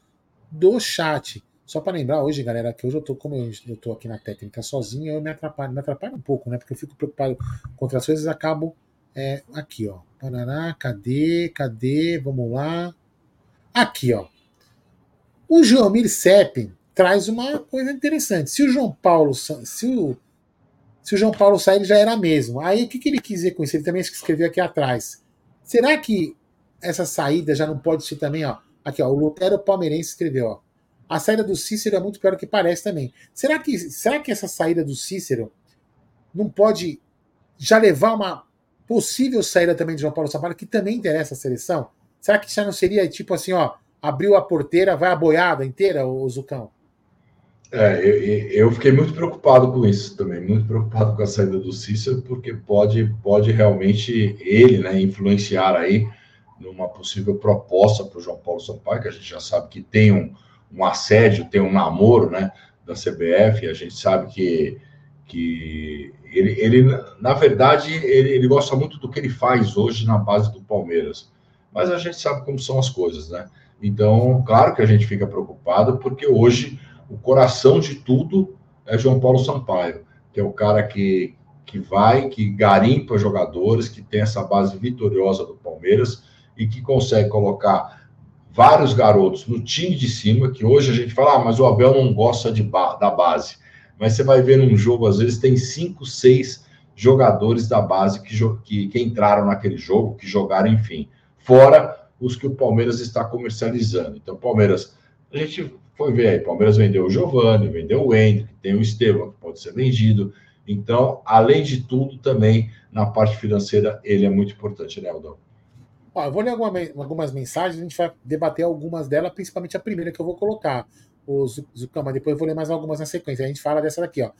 do chat. Só para lembrar hoje, galera, que hoje eu tô, como eu, eu tô aqui na técnica sozinho, eu me atrapalho, me atrapalho um pouco, né? Porque eu fico preocupado com outras coisas acabo é, aqui, ó. Parará, cadê? Cadê? Vamos lá. Aqui, ó. O João Sepp traz uma coisa interessante. Se o João Paulo, se o, se o João Paulo sair, ele já era mesmo. Aí o que, que ele quis dizer com isso? Ele também escreveu aqui atrás. Será que essa saída já não pode ser também, ó? Aqui, ó, o Lutero Palmeirense escreveu, ó. A saída do Cícero é muito pior do que parece também. Será que, será que essa saída do Cícero não pode já levar uma possível saída também de João Paulo Sampaio, que também interessa a seleção? Será que já não seria tipo assim, ó, abriu a porteira, vai a boiada inteira, o Zucão? É, eu, eu, fiquei muito preocupado com isso também, muito preocupado com a saída do Cícero, porque pode, pode realmente ele né, influenciar aí numa possível proposta para o João Paulo Sampaio, que a gente já sabe que tem um, um assédio, tem um namoro, né, da CBF, a gente sabe que, que ele, ele, na verdade, ele, ele gosta muito do que ele faz hoje na base do Palmeiras, mas a gente sabe como são as coisas, né? Então, claro que a gente fica preocupado, porque hoje o coração de tudo é João Paulo Sampaio, que é o cara que, que vai, que garimpa jogadores, que tem essa base vitoriosa do Palmeiras e que consegue colocar vários garotos no time de cima, que hoje a gente fala, ah, mas o Abel não gosta de ba da base. Mas você vai ver num jogo, às vezes tem cinco, seis jogadores da base que, que, que entraram naquele jogo, que jogaram, enfim. Fora os que o Palmeiras está comercializando. Então, Palmeiras, a gente foi ver aí, Palmeiras vendeu o Giovanni, vendeu o Hendrick, tem o Estevam, que pode ser vendido. Então, além de tudo, também na parte financeira, ele é muito importante, né, Aldão? Ó, eu vou ler alguma, algumas mensagens, a gente vai debater algumas delas, principalmente a primeira que eu vou colocar, o Zucama, depois eu vou ler mais algumas na sequência. A gente fala dessa daqui, ó.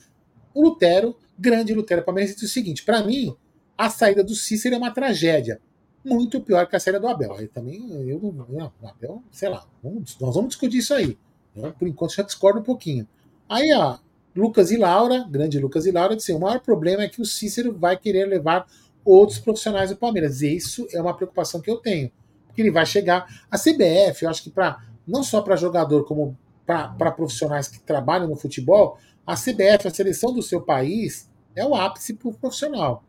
O Lutero, grande Lutero Palmeiras, diz o seguinte: para mim, a saída do Cícero é uma tragédia. Muito pior que a saída do Abel. Aí também, eu não. Abel, sei lá, vamos, nós vamos discutir isso aí. Eu, por enquanto já discordo um pouquinho. Aí, ó, Lucas e Laura, grande Lucas e Laura, disse: o maior problema é que o Cícero vai querer levar outros profissionais do Palmeiras. Isso é uma preocupação que eu tenho. Porque ele vai chegar. A CBF, eu acho que para não só para jogador, como para profissionais que trabalham no futebol, a CBF, a seleção do seu país, é o ápice para o profissional.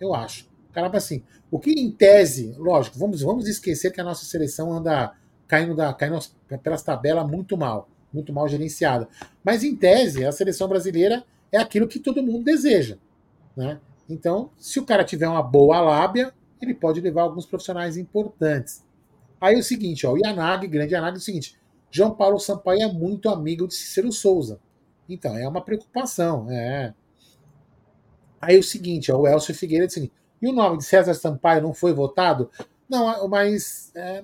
Eu acho. Caramba, assim, o que em tese, lógico, vamos, vamos esquecer que a nossa seleção anda caindo, da, caindo pelas tabelas muito mal, muito mal gerenciada. Mas, em tese, a seleção brasileira é aquilo que todo mundo deseja. Né? Então, se o cara tiver uma boa lábia, ele pode levar alguns profissionais importantes. Aí é o seguinte, ó, o Yanagi, grande Yanagi, é o seguinte: João Paulo Sampaio é muito amigo de Cícero Souza. Então, é uma preocupação. É. Aí é o seguinte, ó, o Elcio Figueiredo diz assim, e o nome de César Sampaio não foi votado? Não, mas é,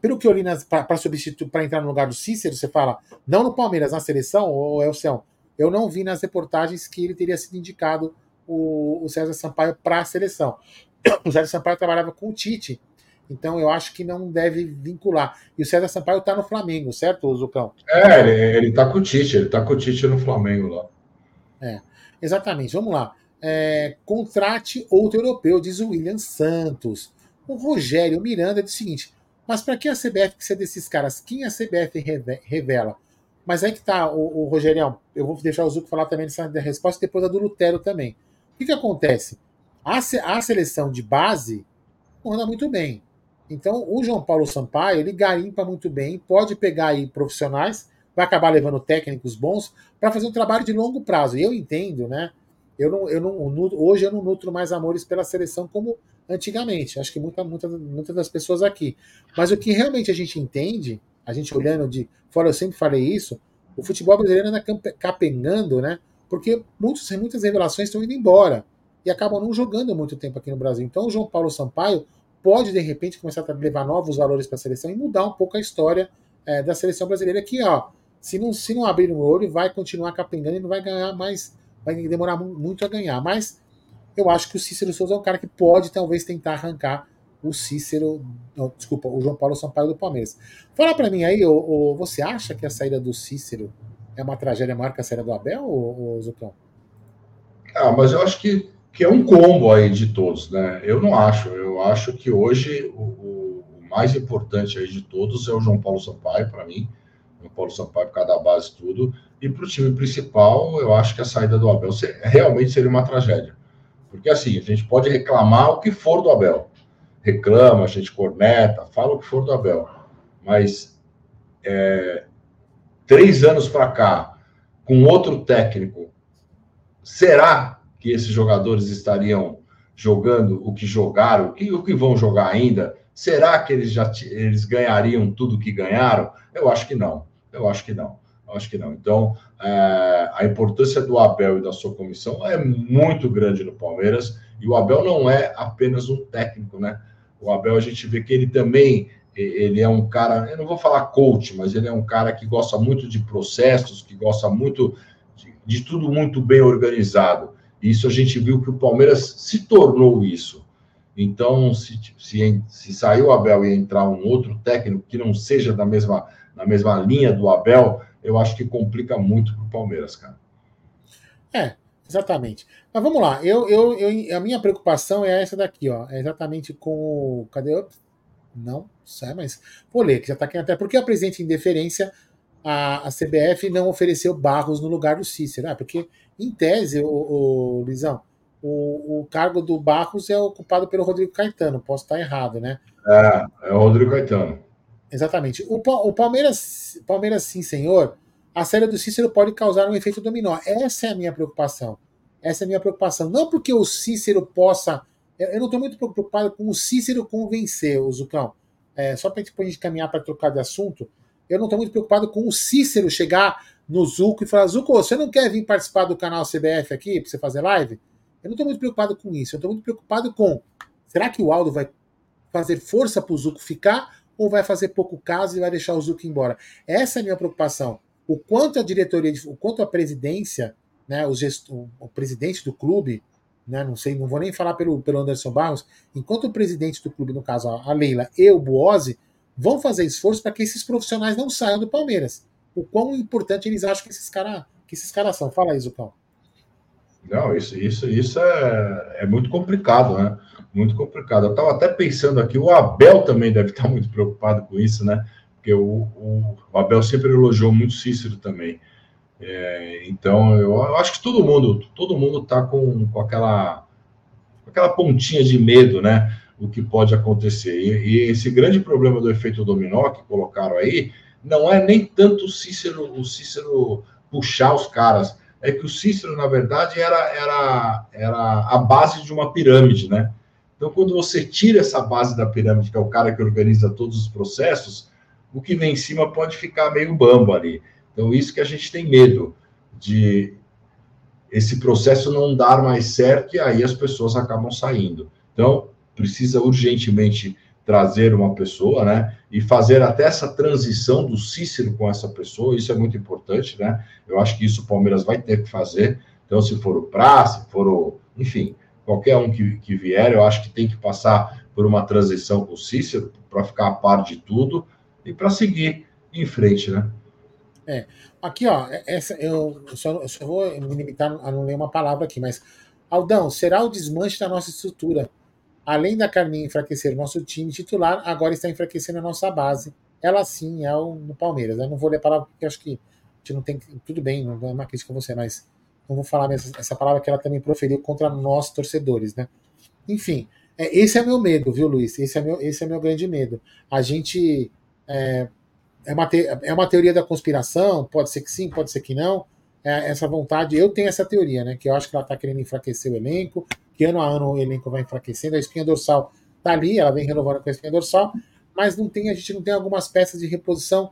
pelo que eu li para substituir, para entrar no lugar do Cícero, você fala, não no Palmeiras, na seleção, ou Elcio, eu não vi nas reportagens que ele teria sido indicado o, o César Sampaio para a seleção. O César Sampaio trabalhava com o Tite, então eu acho que não deve vincular. E o César Sampaio está no Flamengo, certo, Zucão? É, ele, está com o Tite, ele está com o Tite no Flamengo lá. É, exatamente. Vamos lá. É, contrate outro europeu, diz o William Santos. O Rogério Miranda diz o seguinte: mas para que a CBF precisa desses caras? Quem a CBF revela? Mas aí que tá, o, o Rogerião, eu vou deixar o Zuco falar também nessa resposta, depois a do Lutero também que, que acontece? A, a seleção de base anda muito bem. Então, o João Paulo Sampaio, ele garimpa muito bem, pode pegar aí profissionais, vai acabar levando técnicos bons para fazer um trabalho de longo prazo. E eu entendo, né? Eu não, eu não, hoje eu não nutro mais amores pela seleção como antigamente. Acho que muitas muita, muita das pessoas aqui. Mas o que realmente a gente entende, a gente olhando de fora, eu sempre falei isso, o futebol brasileiro anda capengando, né? Porque muitos, muitas revelações estão indo embora e acabam não jogando muito tempo aqui no Brasil. Então o João Paulo Sampaio pode, de repente, começar a levar novos valores para a seleção e mudar um pouco a história é, da seleção brasileira, que, ó, se não, se não abrir o olho, vai continuar capengando e não vai ganhar mais, vai demorar muito a ganhar. Mas eu acho que o Cícero Souza é um cara que pode, talvez, tentar arrancar o Cícero, não, desculpa, o João Paulo Sampaio do Palmeiras. Fala para mim aí, o, você acha que a saída do Cícero é uma tragédia maior que a série do Abel, ou, ou Zucão? Ah, mas eu acho que, que é um combo aí de todos, né? Eu não acho. Eu acho que hoje o, o mais importante aí de todos é o João Paulo Sampaio, para mim. João Paulo Sampaio por causa da base tudo. E para o time principal, eu acho que a saída do Abel realmente seria uma tragédia. Porque assim, a gente pode reclamar o que for do Abel. Reclama, a gente corneta, fala o que for do Abel. Mas é, três anos para cá, com outro técnico, será que esses jogadores estariam jogando o que jogaram, que, o que vão jogar ainda? Será que eles já eles ganhariam tudo que ganharam? Eu acho que não. Eu acho que não. Eu acho que não. Então, é, a importância do Abel e da sua comissão é muito grande no Palmeiras. E o Abel não é apenas um técnico, né? O Abel, a gente vê que ele também ele é um cara, eu não vou falar coach, mas ele é um cara que gosta muito de processos, que gosta muito de, de tudo muito bem organizado. Isso a gente viu que o Palmeiras se tornou isso. Então, se, se, se sair o Abel e entrar um outro técnico que não seja da mesma, na mesma linha do Abel, eu acho que complica muito para o Palmeiras, cara. É, exatamente. Mas vamos lá, eu, eu, eu, a minha preocupação é essa daqui, ó. É exatamente com. Cadê? Não sei, mas vou ler, que já está aqui até. Porque a presidente em deferência, a, a CBF não ofereceu Barros no lugar do Cícero? Ah, porque, em tese, o, o Luizão, o, o, cargo do Barros é ocupado pelo Rodrigo Caetano. Posso estar errado, né? É, é o Rodrigo Caetano. Exatamente. O, o Palmeiras, Palmeiras, sim, senhor, a série do Cícero pode causar um efeito dominó. Essa é a minha preocupação. Essa é a minha preocupação. Não porque o Cícero possa eu não estou muito preocupado com o Cícero convencer o Zucão. É, só para a gente caminhar para trocar de assunto, eu não estou muito preocupado com o Cícero chegar no Zuco e falar: Zuco, você não quer vir participar do canal CBF aqui para você fazer live? Eu não estou muito preocupado com isso. Eu estou muito preocupado com: será que o Aldo vai fazer força para o Zuco ficar ou vai fazer pouco caso e vai deixar o Zuco embora? Essa é a minha preocupação. O quanto a diretoria, o quanto a presidência, né, o, o presidente do clube, né, não sei, não vou nem falar pelo, pelo Anderson Barros, enquanto o presidente do clube, no caso a Leila e o Buozzi, vão fazer esforço para que esses profissionais não saiam do Palmeiras. O quão importante eles acham que esses caras que esses caras são. Fala aí, Zucão. Não, isso, isso, isso é, é muito complicado, né? Muito complicado. Eu estava até pensando aqui, o Abel também deve estar muito preocupado com isso, né? Porque o, o, o Abel sempre elogiou muito Cícero também. É, então, eu, acho que todo mundo, todo mundo está com, com aquela, aquela pontinha de medo, né? o que pode acontecer. E, e, esse grande problema do efeito dominó que colocaram aí não é nem tanto o Cícero, o Cícero puxar os caras, é que o Cícero, na verdade, era, era, era a base de uma pirâmide, né? Então, quando você tira essa base da pirâmide, que é o cara que organiza todos os processos, o que vem em cima pode ficar meio bambo ali. Então, isso que a gente tem medo de esse processo não dar mais certo e aí as pessoas acabam saindo. Então, precisa urgentemente trazer uma pessoa, né? E fazer até essa transição do Cícero com essa pessoa, isso é muito importante, né? Eu acho que isso o Palmeiras vai ter que fazer. Então, se for o Pra, se for o. Enfim, qualquer um que, que vier, eu acho que tem que passar por uma transição com o Cícero para ficar a par de tudo e para seguir em frente, né? É. Aqui, ó, essa, eu, só, eu só vou me limitar a não ler uma palavra aqui, mas Aldão, será o desmanche da nossa estrutura além da Carminha enfraquecer o nosso time titular, agora está enfraquecendo a nossa base. Ela sim é o no Palmeiras. Eu não vou ler a palavra porque acho que a gente não tem. Tudo bem, não é uma crítica a você, mas não vou falar essa, essa palavra que ela também proferiu contra nós, torcedores, né? Enfim, é, esse é meu medo, viu, Luiz? Esse é meu, esse é meu grande medo. A gente. É, é, uma, te, é uma teoria da conspiração, pode ser que sim, pode ser que não. É, essa vontade, eu tenho essa teoria, né? Que eu acho que ela está querendo enfraquecer o elenco, que ano a ano o elenco vai enfraquecendo, a espinha dorsal tá ali, ela vem renovando com a espinha dorsal, mas não tem, a gente não tem algumas peças de reposição,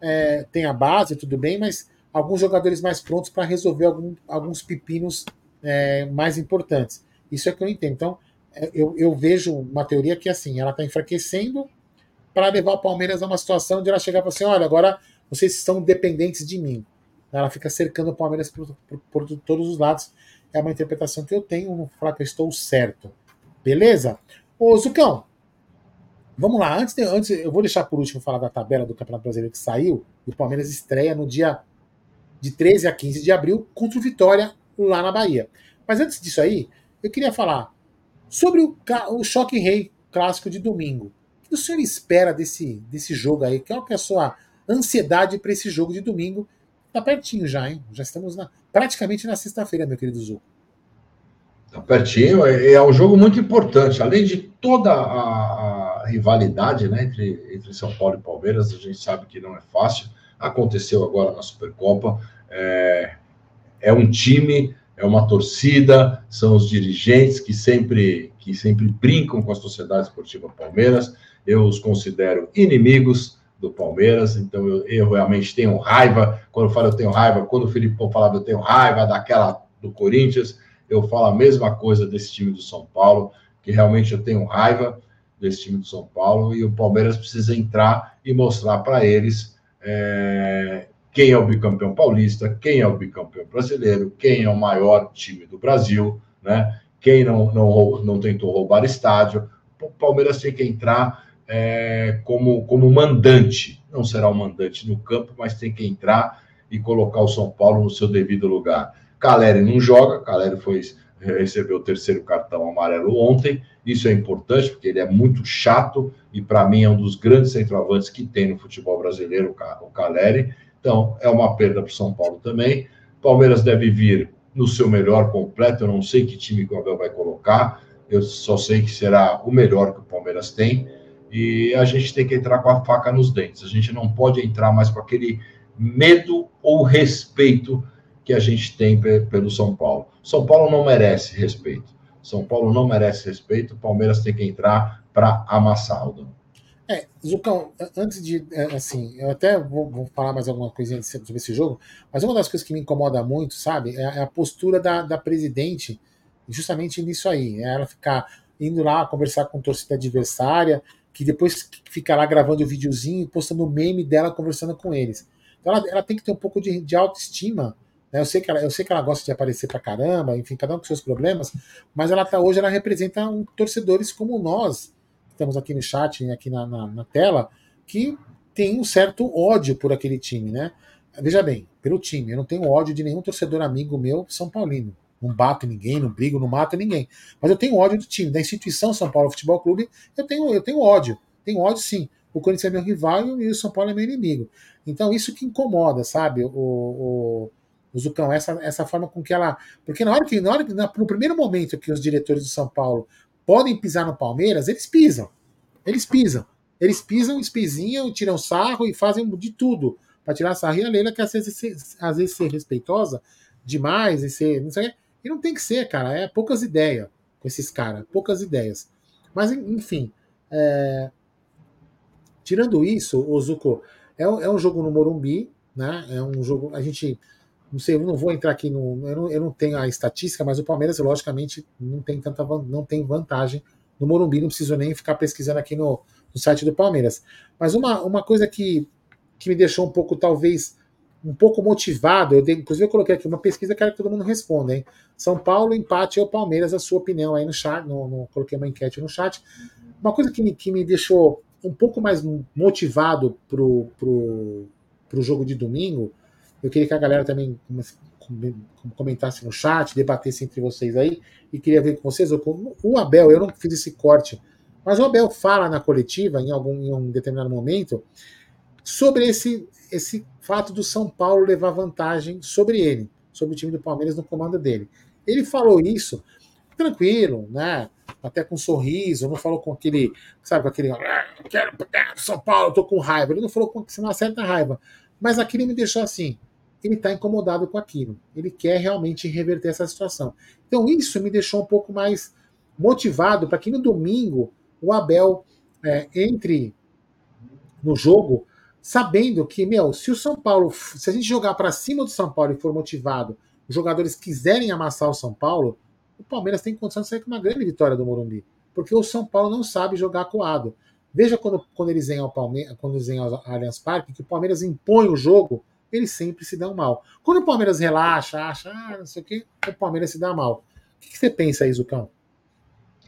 é, tem a base, tudo bem, mas alguns jogadores mais prontos para resolver algum, alguns pepinos é, mais importantes. Isso é que eu entendo. Então, é, eu, eu vejo uma teoria que assim, ela está enfraquecendo para levar o Palmeiras a uma situação de ela chegar e falar assim: olha, agora vocês estão dependentes de mim. Ela fica cercando o Palmeiras por, por, por todos os lados é uma interpretação que eu tenho, não falar que eu estou certo. Beleza? Ô, Zucão, vamos lá. Antes, de, antes, eu vou deixar por último falar da tabela do Campeonato Brasileiro que saiu. O Palmeiras estreia no dia de 13 a 15 de abril contra o Vitória lá na Bahia. Mas antes disso aí, eu queria falar sobre o, o Choque Rei clássico de domingo. Que o senhor espera desse, desse jogo aí? Qual que é a sua ansiedade para esse jogo de domingo? Tá pertinho já, hein? Já estamos na, praticamente na sexta-feira, meu querido Zu. Tá pertinho, é, é um jogo muito importante. Além de toda a, a rivalidade né, entre, entre São Paulo e Palmeiras, a gente sabe que não é fácil. Aconteceu agora na Supercopa. É, é um time, é uma torcida, são os dirigentes que sempre, que sempre brincam com a Sociedade Esportiva Palmeiras. Eu os considero inimigos do Palmeiras, então eu, eu, realmente tenho raiva. Quando eu falo eu tenho raiva, quando o Felipe falava eu tenho raiva daquela do Corinthians, eu falo a mesma coisa desse time do São Paulo, que realmente eu tenho raiva desse time do São Paulo e o Palmeiras precisa entrar e mostrar para eles é, quem é o bicampeão paulista, quem é o bicampeão brasileiro, quem é o maior time do Brasil, né? Quem não, não, não tentou roubar estádio. O Palmeiras tem que entrar é, como, como mandante. Não será o um mandante no campo, mas tem que entrar e colocar o São Paulo no seu devido lugar. Caleri não joga, Caleri foi recebeu o terceiro cartão amarelo ontem. Isso é importante porque ele é muito chato e para mim é um dos grandes centroavantes que tem no futebol brasileiro, o Caleri. Então é uma perda para o São Paulo também. Palmeiras deve vir no seu melhor completo. Eu não sei que time que o Abel vai colocar. Eu só sei que será o melhor que o Palmeiras tem e a gente tem que entrar com a faca nos dentes. A gente não pode entrar mais com aquele medo ou respeito que a gente tem pelo São Paulo. São Paulo não merece respeito. São Paulo não merece respeito. O Palmeiras tem que entrar para amassar, Aldão. É, Zucão, antes de. É, assim, eu até vou, vou, falar mais alguma coisinha sobre esse jogo, mas uma das coisas que me incomoda muito, sabe, é, é a postura da, da presidente, justamente nisso aí. É ela ficar indo lá conversar com torcida adversária que depois fica lá gravando o videozinho e postando meme dela conversando com eles. Então ela, ela tem que ter um pouco de, de autoestima. Né? Eu, sei que ela, eu sei que ela gosta de aparecer pra caramba, enfim, cada um com seus problemas, mas ela tá, hoje ela representa um, torcedores como nós, que estamos aqui no chat, aqui na, na, na tela, que tem um certo ódio por aquele time, né? Veja bem, pelo time, eu não tenho ódio de nenhum torcedor amigo meu São Paulino. Não bato ninguém, não brigo, não mato ninguém. Mas eu tenho ódio do time, da instituição São Paulo Futebol Clube, eu tenho, eu tenho ódio. Tenho ódio sim. O Corinthians é meu rival e o São Paulo é meu inimigo. Então isso que incomoda, sabe? O, o, o Zucão, essa, essa forma com que ela. Porque na hora que, na hora, no primeiro momento que os diretores de São Paulo podem pisar no Palmeiras, eles pisam. Eles pisam. Eles pisam, espizinham, tiram sarro e fazem de tudo para tirar sarro. E a Leila quer às vezes, às vezes ser respeitosa demais e ser. Não sei, e não tem que ser, cara. É poucas ideias com esses caras. Poucas ideias. Mas, enfim. É... Tirando isso, o Zuko, é, é um jogo no Morumbi, né? É um jogo. A gente não sei, eu não vou entrar aqui no. Eu não, eu não tenho a estatística, mas o Palmeiras, logicamente, não tem tanta não tem vantagem no Morumbi, não preciso nem ficar pesquisando aqui no, no site do Palmeiras. Mas uma, uma coisa que, que me deixou um pouco, talvez, um pouco motivado, eu dei, inclusive eu coloquei aqui uma pesquisa, quero que todo mundo responda, hein? São Paulo, empate ou Palmeiras, a sua opinião aí no chat, no, no, coloquei uma enquete no chat. Uma coisa que me, que me deixou um pouco mais motivado pro, pro, pro jogo de domingo eu queria que a galera também comentasse no chat, debatesse entre vocês aí, e queria ver com vocês. O Abel, eu não fiz esse corte, mas o Abel fala na coletiva, em algum em um determinado momento, sobre esse, esse fato do São Paulo levar vantagem sobre ele, sobre o time do Palmeiras no comando dele. Ele falou isso tranquilo, né? Até com um sorriso, não falou com aquele, sabe, com aquele, ah, quero São Paulo, tô com raiva. Ele não falou com uma certa raiva, mas aquilo me deixou assim ele está incomodado com aquilo. Ele quer realmente reverter essa situação. Então isso me deixou um pouco mais motivado para que no domingo o Abel é, entre no jogo sabendo que, meu, se o São Paulo, se a gente jogar para cima do São Paulo e for motivado, os jogadores quiserem amassar o São Paulo, o Palmeiras tem condição de sair com uma grande vitória do Morumbi. Porque o São Paulo não sabe jogar coado. Veja quando, quando eles vêm ao Palmeiras, quando eles vêm ao Allianz Parque, que o Palmeiras impõe o jogo eles sempre se dão mal. Quando o Palmeiras relaxa, acha, ah, não sei o quê, o Palmeiras se dá mal. O que, você pensa aí, Zucão?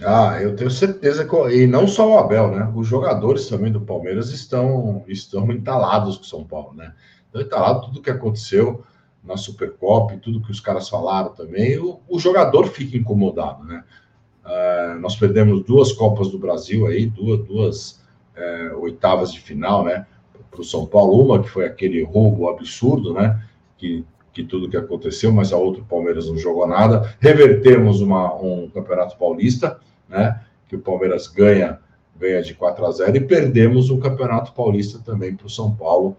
Ah, eu tenho certeza que. E não só o Abel, né? Os jogadores também do Palmeiras estão, estão entalados com São Paulo, né? Estão entalados tudo que aconteceu na Supercopa tudo que os caras falaram também. O, o jogador fica incomodado, né? Uh, nós perdemos duas Copas do Brasil aí, duas, duas é, oitavas de final, né? para o São Paulo, uma que foi aquele roubo absurdo, né? Que, que tudo que aconteceu, mas a outra o Palmeiras não jogou nada. Revertemos uma, um Campeonato Paulista, né? Que o Palmeiras ganha, ganha de 4 a 0 e perdemos o Campeonato Paulista também para o São Paulo,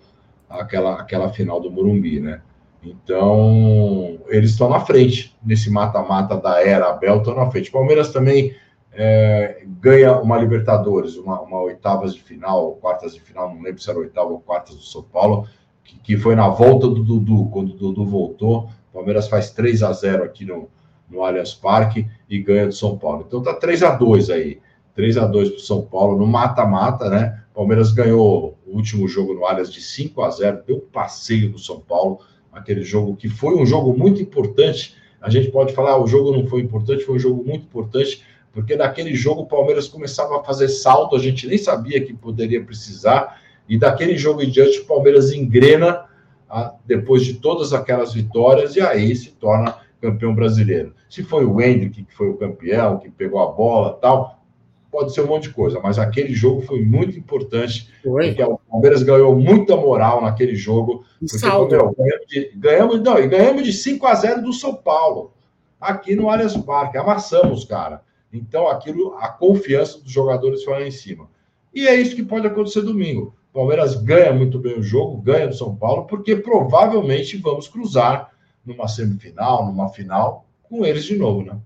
aquela, aquela final do Morumbi, né? Então, eles estão na frente nesse mata-mata da era Abel, estão na frente. Palmeiras também é, ganha uma Libertadores, uma, uma, oitavas de final, quartas de final, não lembro se era oitava ou quartas do São Paulo, que, que, foi na volta do Dudu, quando o Dudu voltou, o Palmeiras faz 3 a 0 aqui no, no Allianz Parque e ganha do São Paulo. Então tá 3 a 2 aí, 3 a 2 para o São Paulo, no mata-mata, né? Palmeiras ganhou o último jogo no Allianz de 5 a 0 deu um passeio do São Paulo, aquele jogo que foi um jogo muito importante. A gente pode falar, ah, o jogo não foi importante, foi um jogo muito importante, porque naquele jogo o Palmeiras começava a fazer salto, a gente nem sabia que poderia precisar, e daquele jogo em diante o Palmeiras engrena a, depois de todas aquelas vitórias e aí se torna campeão brasileiro. Se foi o Hendrick que foi o campeão, que pegou a bola tal, pode ser um monte de coisa, mas aquele jogo foi muito importante, foi. porque o Palmeiras ganhou muita moral naquele jogo. Porque, salto. Meu, ganhamos, de, ganhamos, não, e ganhamos de 5 a 0 do São Paulo, aqui no Allianz Parque, amassamos, cara. Então, aquilo, a confiança dos jogadores foi lá em cima. E é isso que pode acontecer domingo. O Palmeiras ganha muito bem o jogo, ganha do São Paulo, porque provavelmente vamos cruzar numa semifinal, numa final, com eles de novo, né?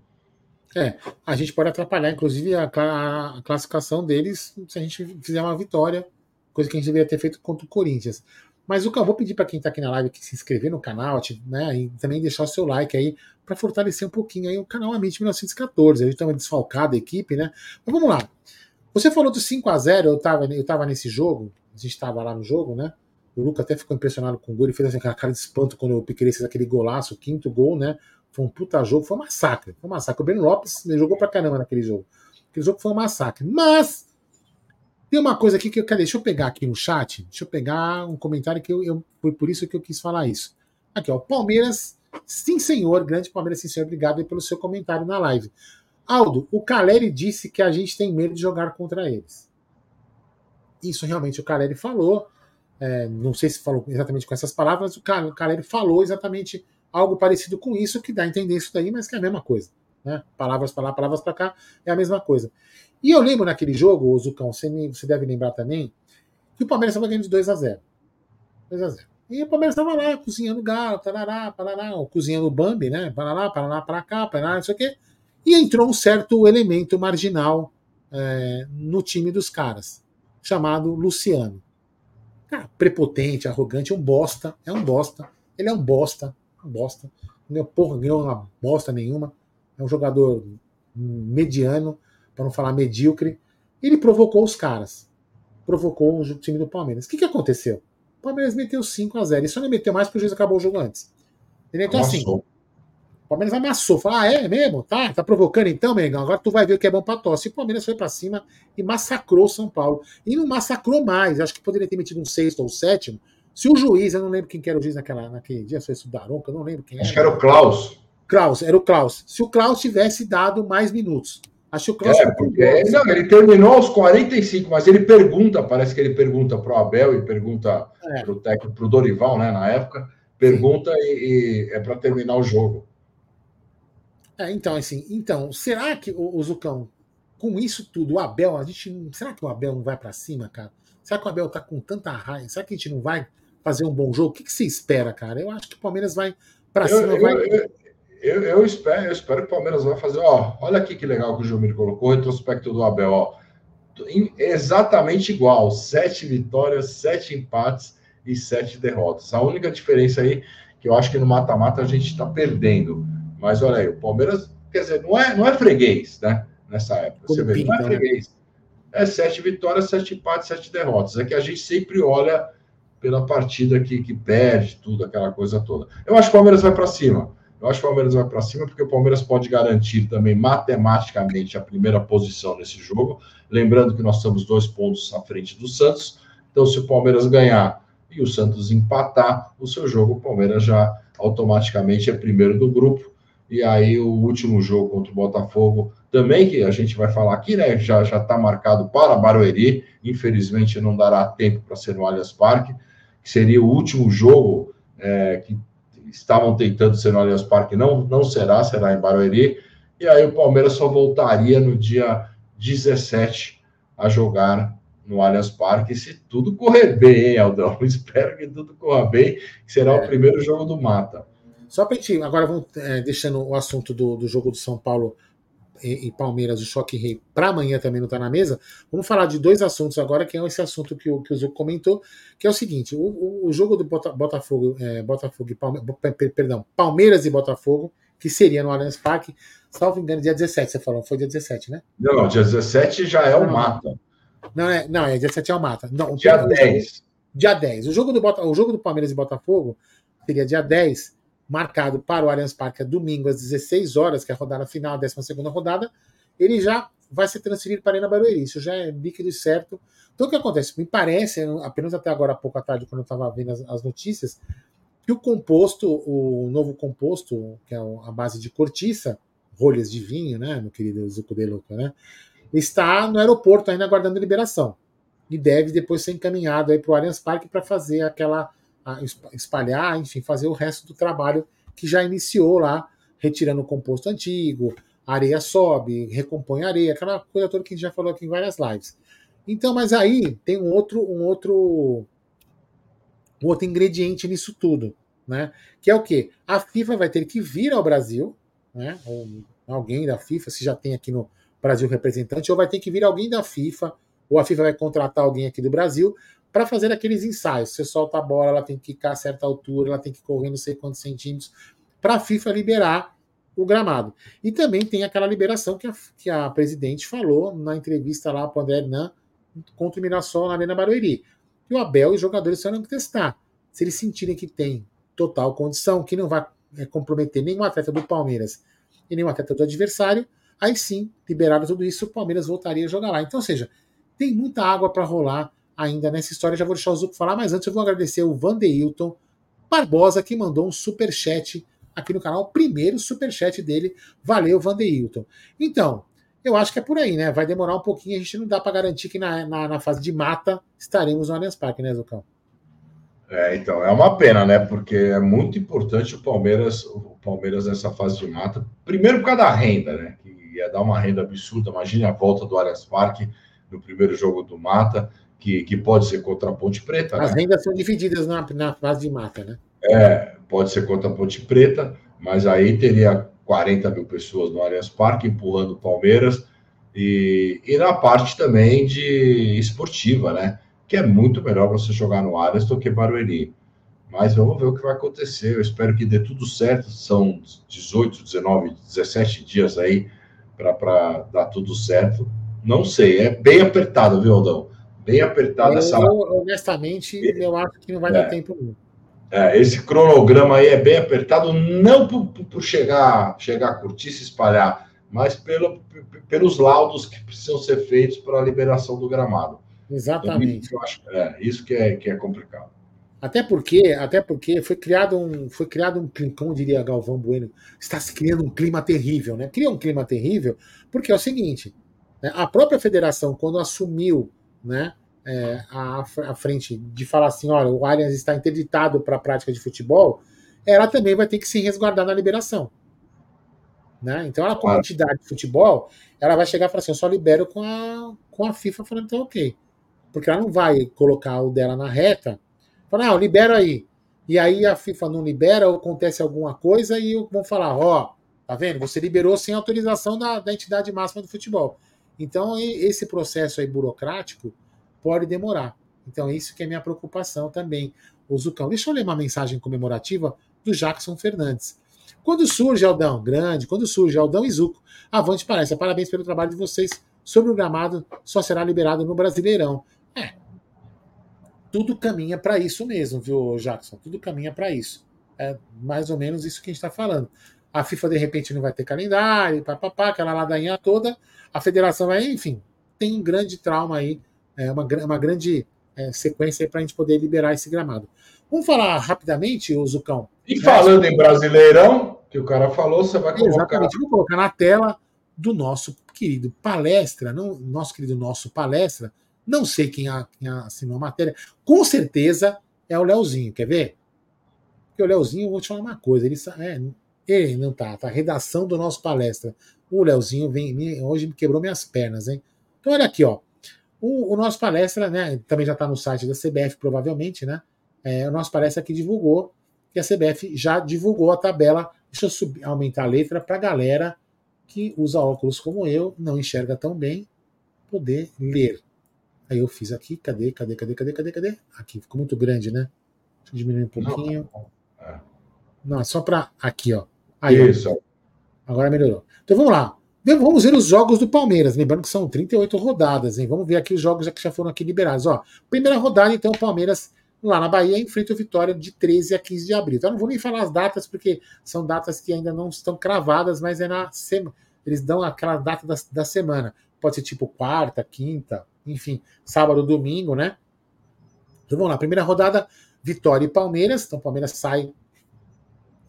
É, a gente pode atrapalhar, inclusive, a, a, classificação deles se a gente fizer uma vitória, coisa que a gente deveria ter feito contra o Corinthians. Mas o que eu vou pedir para quem está aqui na live que se inscrever no canal, né, e também deixar o seu like aí para fortalecer um pouquinho aí o canal Amit 1914. A gente tá uma desfalcada a equipe, né? Mas vamos lá. Você falou do 5 a 0 eu estava eu tava nesse jogo, a gente estava lá no jogo, né? O Lucas até ficou impressionado com o gol, ele fez assim, aquela cara de espanto quando o Piqueires fez aquele golaço, o quinto gol, né? Foi um puta jogo, foi um massacre. Foi um massacre. O Breno Lopes jogou pra caramba naquele jogo. Aquele jogo foi um massacre. Mas tem uma coisa aqui que eu quero. Deixa eu pegar aqui no chat. Deixa eu pegar um comentário que eu, eu foi por isso que eu quis falar isso. Aqui, ó. Palmeiras, sim, senhor. Grande Palmeiras, sim, senhor. Obrigado pelo seu comentário na live. Aldo, o Caleri disse que a gente tem medo de jogar contra eles. Isso realmente o Caleri falou. É, não sei se falou exatamente com essas palavras, o Caleri falou exatamente algo parecido com isso, que dá a entender isso daí, mas que é a mesma coisa. Né? Palavras para lá, palavras para cá, é a mesma coisa. E eu lembro naquele jogo, Zucão, você, você deve lembrar também, que o Palmeiras estava ganhando de 2 a 0 2 a 0 E o Palmeiras estava lá, cozinhando galo, tarará, parará, cozinhando o Bambi, né? Parará, parará, para cá, parará, não sei o quê. E entrou um certo elemento marginal é, no time dos caras, chamado Luciano. Cara, prepotente, arrogante, um bosta, é um bosta. Ele é um bosta, um bosta. Não porra, ganhou uma bosta nenhuma. É um jogador mediano, para não falar medíocre. Ele provocou os caras. Provocou o time do Palmeiras. O que, que aconteceu? O Palmeiras meteu 5 a 0 E só não meteu mais porque o juiz acabou o jogo antes. Ele Então, assim, Palmeiras ameaçou. Falou, ah, é mesmo? Tá, tá provocando então, Mengão? Agora tu vai ver o que é bom pra tosse. E o Palmeiras foi para cima e massacrou São Paulo. E não massacrou mais. Acho que poderia ter metido um sexto ou sétimo. Se o juiz, eu não lembro quem que era o juiz naquela, naquele dia, se foi o Daronca, eu não lembro quem era. Acho que era o Klaus. Klaus, era o Klaus. Se o Klaus tivesse dado mais minutos. Acho que o Klaus. É, porque, não, ele terminou aos 45, mas ele pergunta, parece que ele pergunta para o Abel e pergunta é. para o técnico, para o Dorival, né, na época, pergunta e, e, é para terminar o jogo. É, então, assim, então, será que o, o Zucão, com isso tudo, o Abel, a gente. Será que o Abel não vai para cima, cara? Será que o Abel tá com tanta raiva? Será que a gente não vai fazer um bom jogo? O que, que você espera, cara? Eu acho que o Palmeiras vai para cima. Eu, vai... eu, eu, eu, espero, eu espero que o Palmeiras vai fazer. Ó, olha aqui que legal que o Jumir colocou, o retrospecto do Abel. Ó, exatamente igual: sete vitórias, sete empates e sete derrotas. A única diferença aí que eu acho que no mata-mata a gente está perdendo. Mas olha aí, o Palmeiras, quer dizer, não é, não é freguês, né? Nessa época. Você vê, não é né? freguês. É sete vitórias, sete empates, sete derrotas. É que a gente sempre olha pela partida que, que perde, tudo, aquela coisa toda. Eu acho que o Palmeiras vai para cima. Eu acho que o Palmeiras vai para cima porque o Palmeiras pode garantir também matematicamente a primeira posição nesse jogo. Lembrando que nós estamos dois pontos à frente do Santos. Então, se o Palmeiras ganhar e o Santos empatar o seu jogo, o Palmeiras já automaticamente é primeiro do grupo. E aí, o último jogo contra o Botafogo, também que a gente vai falar aqui, né? Já está marcado para Barueri. Infelizmente, não dará tempo para ser no Allianz Parque que seria o último jogo é, que estavam tentando ser no Allianz Parque, não, não será, será em Barueri. E aí o Palmeiras só voltaria no dia 17 a jogar no Allianz Parque, se tudo correr bem, hein, Aldão? Espero que tudo corra bem, que será é. o primeiro jogo do Mata. Só para gente, agora vamos é, deixando o assunto do, do jogo do São Paulo e, Palmeiras, o Choque Rei, para amanhã também não está na mesa, vamos falar de dois assuntos agora, que é esse assunto que o, que o Zuco comentou, que é o seguinte: o, o, o jogo do Botafogo, é, Botafogo e Palmeiras, perdão, Palmeiras e Botafogo, que seria no Allianz Parque, salvo engano, dia 17, você falou, foi dia 17, né? Não, não dia 17 já é o Mata. Não, é, não, é dia 17 é o Mata. Não, dia 10. dia 10. O jogo, do, o jogo do Palmeiras e Botafogo seria dia 10 marcado para o Allianz Parque é domingo às 16 horas, que é a rodada final, a 12 rodada, ele já vai ser transferido para a Arena Barueri. Isso já é líquido e certo. Então o que acontece? Me parece, apenas até agora há pouco à tarde, quando eu estava vendo as, as, notícias, que o composto, o novo composto, que é a base de cortiça, rolhas de vinho, né, meu querido Zuco de Luca, né, está no aeroporto ainda aguardando liberação. E deve depois ser encaminhado para o Allianz Parque para fazer aquela espalhar, enfim, fazer o resto do trabalho que já iniciou lá, retirando o composto antigo, areia sobe, recompõe areia, aquela coisa toda que a gente já falou aqui em várias lives. Então, mas aí tem um outro, um outro, um outro ingrediente nisso tudo, né? Que é o que? A FIFA vai ter que vir ao Brasil, né? Ou alguém da FIFA, se já tem aqui no Brasil representante, ou vai ter que vir alguém da FIFA, ou a FIFA vai contratar alguém aqui do Brasil para fazer aqueles ensaios. Você solta a bola, ela tem que ficar a certa altura, ela tem que correr não sei quantos centímetros, para a FIFA liberar o gramado. E também tem aquela liberação que a, que a presidente falou na entrevista lá para o André Hernan contra o Mirassol na Arena Barueri. E o Abel e os jogadores serão testar. Se eles sentirem que tem total condição, que não vai é, comprometer nenhum atleta do Palmeiras e nenhum atleta do adversário, aí sim, liberado tudo isso, o Palmeiras voltaria a jogar lá. Então, ou seja, tem muita água para rolar ainda nessa história. Já vou deixar o Zuco falar, mas antes eu vou agradecer o Vandeilton Barbosa, que mandou um super chat aqui no canal, o primeiro super chat dele. Valeu, Vandeilton. Então, eu acho que é por aí, né? Vai demorar um pouquinho, a gente não dá para garantir que na, na, na, fase de mata estaremos no Allianz Parque, né, Zucão? É, então, é uma pena, né? Porque é muito importante o Palmeiras, o Palmeiras nessa fase de mata. Primeiro por causa da renda, né? Que ia dar uma renda absurda. Imagine a volta do Arias Parque no primeiro jogo do Mata, que, que pode ser contra a Ponte Preta. As né? rendas são divididas na, na fase de mata, né? É, pode ser contra a Ponte Preta, mas aí teria 40 mil pessoas no Allianz Parque empurrando o Palmeiras e, e na parte também de esportiva, né? Que é muito melhor você jogar no Allianz do que Barueri. Mas vamos ver o que vai acontecer. Eu espero que dê tudo certo. São 18, 19, 17 dias aí para dar tudo certo. Não sei, é bem apertado, viu, Aldão? Bem apertado essa. honestamente, eu acho que não vai É. dar tempo. É, esse cronograma aí é bem apertado, não por, por- chegar, chegar a curtir, se espalhar, mas pelo, pelos laudos que precisam ser feitos para a liberação do gramado. Então, Exatamente. isso, eu acho, é, isso que é, que é complicado. Até porque, até porque foi criado um, foi criado um clima, como diria Galvão Bueno, está se criando um clima terrível, né? Cria um clima terrível, porque é o seguinte, a própria federação, quando assumiu, né, é, a, a frente de falar assim, olha, o Allianz está interditado para a prática de futebol, ela também vai ter que se resguardar na liberação. Né? Então, ela, como Claro. entidade de futebol, ela vai chegar e falar assim: eu só libero com a, com a FIFA falando então, ok. Porque ela não vai colocar o dela na reta, falar, não, libera aí. E aí a FIFA não libera, ou acontece alguma coisa, e vão falar: ó, tá vendo? Você liberou sem autorização da, da entidade máxima do futebol. Então, esse processo aí burocrático pode demorar. Então, isso que é minha preocupação também. O Zucão. Deixa eu ler uma mensagem comemorativa do Jackson Fernandes. Quando surge Aldão, grande, quando surge Aldão e Zuco, avante palestra. Parabéns pelo trabalho de vocês. Sobre o gramado, só será liberado no Brasileirão. É. Tudo caminha para isso mesmo, viu, Jackson? Tudo caminha para isso. É mais ou menos isso que a gente está falando. A FIFA, de repente, não vai ter calendário, papapá, aquela ladainha toda. A federação vai, enfim, tem um grande trauma aí, é uma, uma grande é, sequência para a gente poder liberar esse gramado. Vamos falar rapidamente, o Zucão? E falando em Brasileirão, que o cara falou, você vai colocar. Exatamente. Vou colocar na tela do nosso querido palestra, não, nosso querido nosso palestra. Não sei quem, a- quem assinou a matéria. Com certeza é o Leozinho. Quer ver? Porque o Leozinho, eu vou te falar uma coisa. Ele, é, ele não tá, tá. Redação do nosso palestra. O Leozinho vem, hoje me quebrou minhas pernas, hein? Então, olha aqui, ó. O, o nosso palestra, né? Também já está no site da CBF, provavelmente, né? É, o nosso palestra que divulgou que a CBF já divulgou a tabela. Deixa eu subir, aumentar a letra para a galera que usa óculos como eu, não enxerga tão bem, poder ler. Aí eu fiz aqui, cadê, cadê, cadê, cadê, cadê, cadê? Aqui, ficou muito grande, né? Deixa eu diminuir um pouquinho. É. Não, é só para aqui, ó. Aí. Isso. Agora melhorou. Então vamos lá. Vamos ver os jogos do Palmeiras. Lembrando que são 38 rodadas, hein? Vamos ver aqui os jogos que já foram aqui liberados. Ó, primeira rodada, então, o Palmeiras lá na Bahia enfrenta o Vitória de 13 a 15 de abril. Então, eu não vou nem falar as datas, porque são datas que ainda não estão cravadas, mas é na semana. Eles dão aquela data da, da semana. Pode ser tipo quarta, quinta, enfim, sábado, domingo, né? Então vamos lá. Primeira rodada, Vitória e Palmeiras. Então, o Palmeiras sai,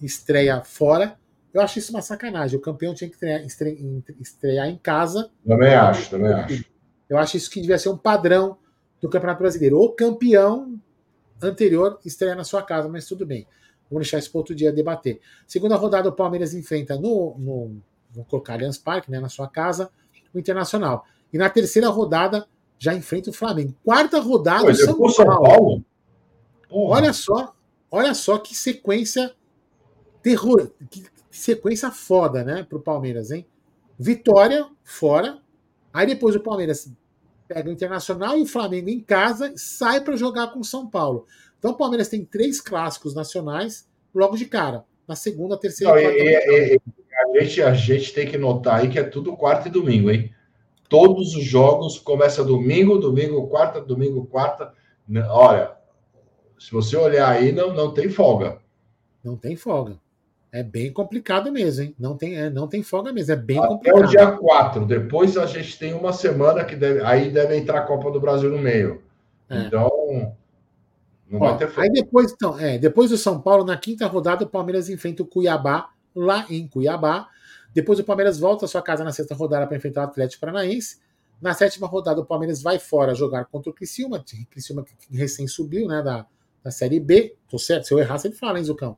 estreia fora. Eu acho isso uma sacanagem. O campeão tinha que estrear, estre- estrear em casa. Também acho, também acho. Eu acho isso que devia ser um padrão do Campeonato Brasileiro. O campeão anterior estreia na sua casa, mas tudo bem. Vamos deixar isso para outro dia debater. Segunda rodada, o Palmeiras enfrenta no, no vou colocar Allianz Parque, né, na sua casa, o Internacional. E na terceira rodada, já enfrenta o Flamengo. Quarta rodada, Pô, o São Paulo. Paulo? Olha só, olha só que sequência terror, que sequência foda, né, pro Palmeiras, hein? Vitória fora, aí depois o Palmeiras pega o Internacional e o Flamengo em casa, sai para jogar com o São Paulo. Então o Palmeiras tem três clássicos nacionais logo de cara, na segunda, terceira Não, e quarta. e- e- a, gente, a gente tem que notar aí que é tudo quarta e domingo, hein? Todos os jogos começa domingo, domingo, quarta, domingo, quarta. Olha, se você olhar aí, não, não tem folga. Não tem folga. É bem complicado mesmo, hein? Não tem, é, não tem folga mesmo, é bem Até complicado. o dia 4. Depois a gente tem uma semana que deve, aí deve entrar a Copa do Brasil no meio. É. Então, não Ó, vai ter folga. aí depois, então, é, depois do São Paulo, na quinta rodada, o Palmeiras enfrenta o Cuiabá, lá em Cuiabá. Depois o Palmeiras volta à sua casa na sexta rodada para enfrentar o Atlético Paranaense. Na sétima rodada, o Palmeiras vai fora jogar contra o Criciúma, Criciúma que recém subiu né, da, da Série B. Tô certo? Se eu errar, você fala, hein, Zucão?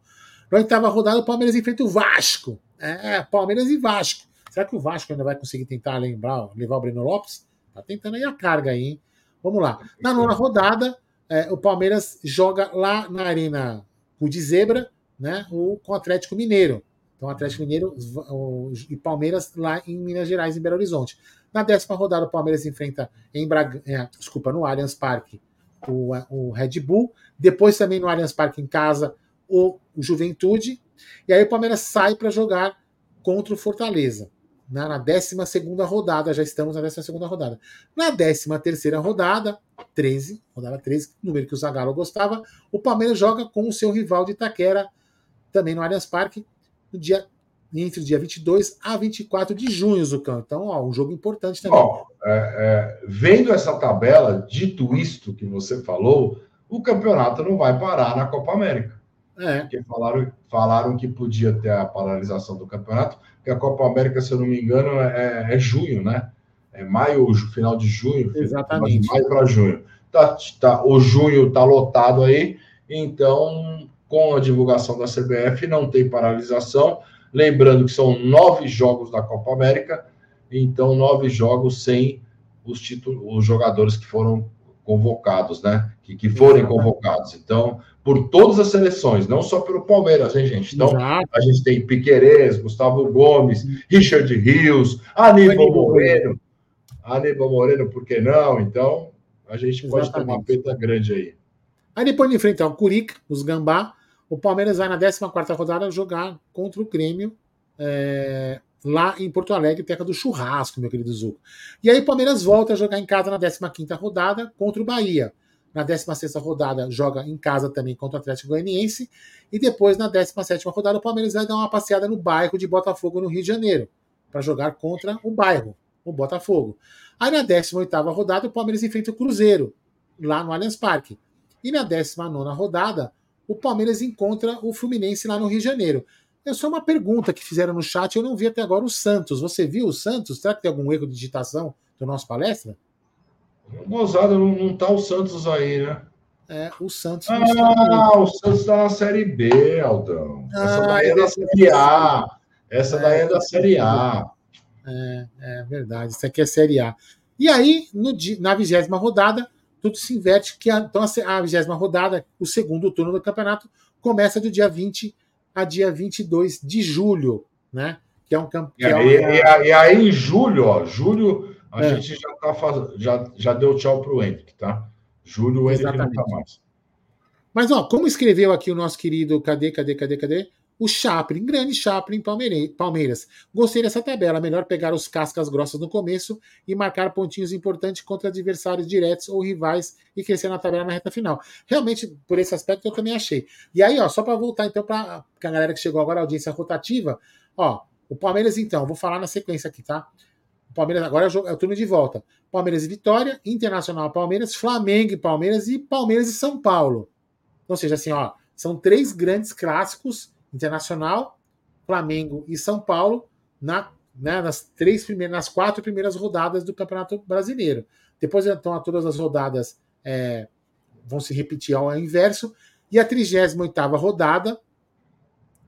Na oitava rodada, o Palmeiras enfrenta o Vasco. É, Palmeiras e Vasco. Será que o Vasco ainda vai conseguir tentar lembrar, levar o Breno Lopes? Tá tentando aí a carga aí, hein? Vamos lá. Na nona rodada, é, o Palmeiras joga lá na Arena de Zebra, né? O, com o Atlético Mineiro. Então, Atlético Mineiro o, e Palmeiras lá em Minas Gerais, em Belo Horizonte. Na décima rodada, o Palmeiras enfrenta em Braga, é, desculpa, no Allianz Parque o, o Red Bull. Depois também no Allianz Parque em casa o, Juventude. E aí o Palmeiras sai para jogar contra o Fortaleza. Na, na 12 rodada, já estamos na 12 rodada. Na 13 rodada, 13, rodada 13, número que o Zagallo gostava, o Palmeiras joga com o seu rival de Itaquera, também no Allianz Parque, no dia, entre o dia 22 a 24 de junho, Zucão. Então, ó, um jogo importante também. Bom, é, é, vendo essa tabela, dito isto que você falou, o campeonato não vai parar na Copa América. É. Porque falaram, falaram que podia ter a paralisação do campeonato, porque a Copa América, se eu não me engano, é, é junho, né? É maio, final de junho. Exatamente. De maio para junho. Tá, tá, o junho está lotado aí, então, com a divulgação da CBF, não tem paralisação. Lembrando que são nove jogos da Copa América, então nove jogos sem os, títulos, os jogadores que foram convocados, né? Que, que forem convocados. Então, por todas as seleções, não só pelo Palmeiras, hein, gente? Então, Exato. a gente tem Piquerez, Gustavo Gomes, Richard Rios, Aníbal Moreno. Aníbal Moreno, por que não? Então, a gente Exatamente. pode ter uma peta grande aí. Aí depois de enfrentar o Curica, os Gambá, o Palmeiras vai na 14 rodada jogar contra o Grêmio é, lá em Porto Alegre, terra do churrasco, meu querido Zuco. E aí o Palmeiras volta a jogar em casa na 15 rodada contra o Bahia. Na 16 rodada, joga em casa também contra o Atlético Goianiense. E depois, na 17 rodada, o Palmeiras vai dar uma passeada no bairro de Botafogo, no Rio de Janeiro, para jogar contra o bairro, o Botafogo. Aí, na 18 rodada, o Palmeiras enfrenta o Cruzeiro, lá no Allianz Parque. E na 19 rodada, o Palmeiras encontra o Fluminense lá no Rio de Janeiro. É só uma pergunta que fizeram no chat, eu não vi até agora o Santos. Você viu o Santos? Será que tem algum erro de digitação do nosso palestra? Gozada, não, não tá o Santos aí, né? É, o Santos. Ah, o Santos tá na Série B, Aldão. Essa ah, daí é da Série A. Essa é, daí é da Série A. É, é verdade. Isso aqui é Série A. E aí, no, na vigésima rodada, tudo se inverte. Que a, então, a vigésima rodada, o segundo turno do campeonato, começa do dia 20 a dia 22 de julho, né? Que é um campeonato. É, e, e, aí, em julho, ó, julho a é. gente já, tá faz... já, já deu tchau para o Hendrick, tá? Júlio, o Hendrick não tá mais. Mas, ó, como escreveu aqui o nosso querido, cadê, cadê, cadê, cadê? O Chaplin, grande Chaplin Palmeiras. Gostei dessa tabela. Melhor pegar os cascas grossas no começo e marcar pontinhos importantes contra adversários diretos ou rivais e crescer na tabela na reta final. Realmente, por esse aspecto, eu também achei. E aí, ó, só para voltar então para a galera que chegou agora, a audiência rotativa, ó, o Palmeiras, então, vou falar na sequência aqui, tá? Palmeiras agora é o, é o turno de volta. Palmeiras e Vitória, Internacional Palmeiras, Flamengo e Palmeiras e Palmeiras e São Paulo. Ou seja, assim, ó, são três grandes clássicos: Internacional, Flamengo e São Paulo na, né, nas três primeiras, nas quatro primeiras rodadas do Campeonato Brasileiro. Depois então todas as rodadas é, vão se repetir ao inverso e a 38 rodada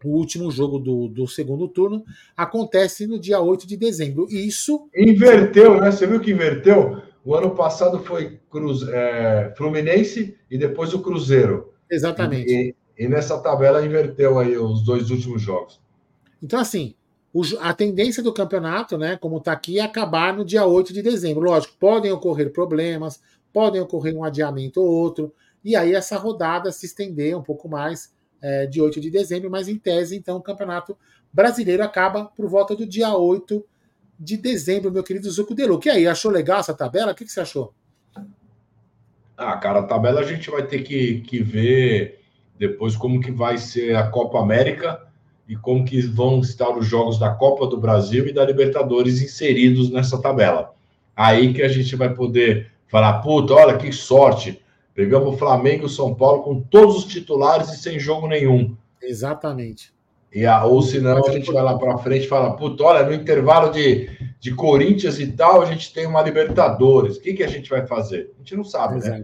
o último jogo do, do segundo turno acontece no dia 8 de dezembro. Isso. Inverteu, né? Você viu que inverteu? O ano passado foi Cruz, é, Fluminense e depois o Cruzeiro. Exatamente. E, e, nessa tabela inverteu aí os dois últimos jogos. Então, assim, o, a tendência do campeonato, né, como está aqui, é acabar no dia 8 de dezembro. Lógico, podem ocorrer problemas, podem ocorrer um adiamento ou outro, e aí essa rodada se estender um pouco mais é, de 8 de dezembro, mas em tese, então, o Campeonato Brasileiro acaba por volta do dia 8 de dezembro, meu querido Zuco Deluc. E aí, achou legal essa tabela? O que, que você achou? Ah, cara, a tabela a gente vai ter que, que ver depois como que vai ser a Copa América e como que vão estar os jogos da Copa do Brasil e da Libertadores inseridos nessa tabela. Aí que a gente vai poder falar, puta, olha que sorte, Pegamos o Flamengo e o São Paulo com todos os titulares e sem jogo nenhum. Exatamente. E a, ou senão a gente vai lá para frente e fala, puta, olha, no intervalo de, de Corinthians e tal, a gente tem uma Libertadores. O que, que a gente vai fazer? A gente não sabe, né? Exato.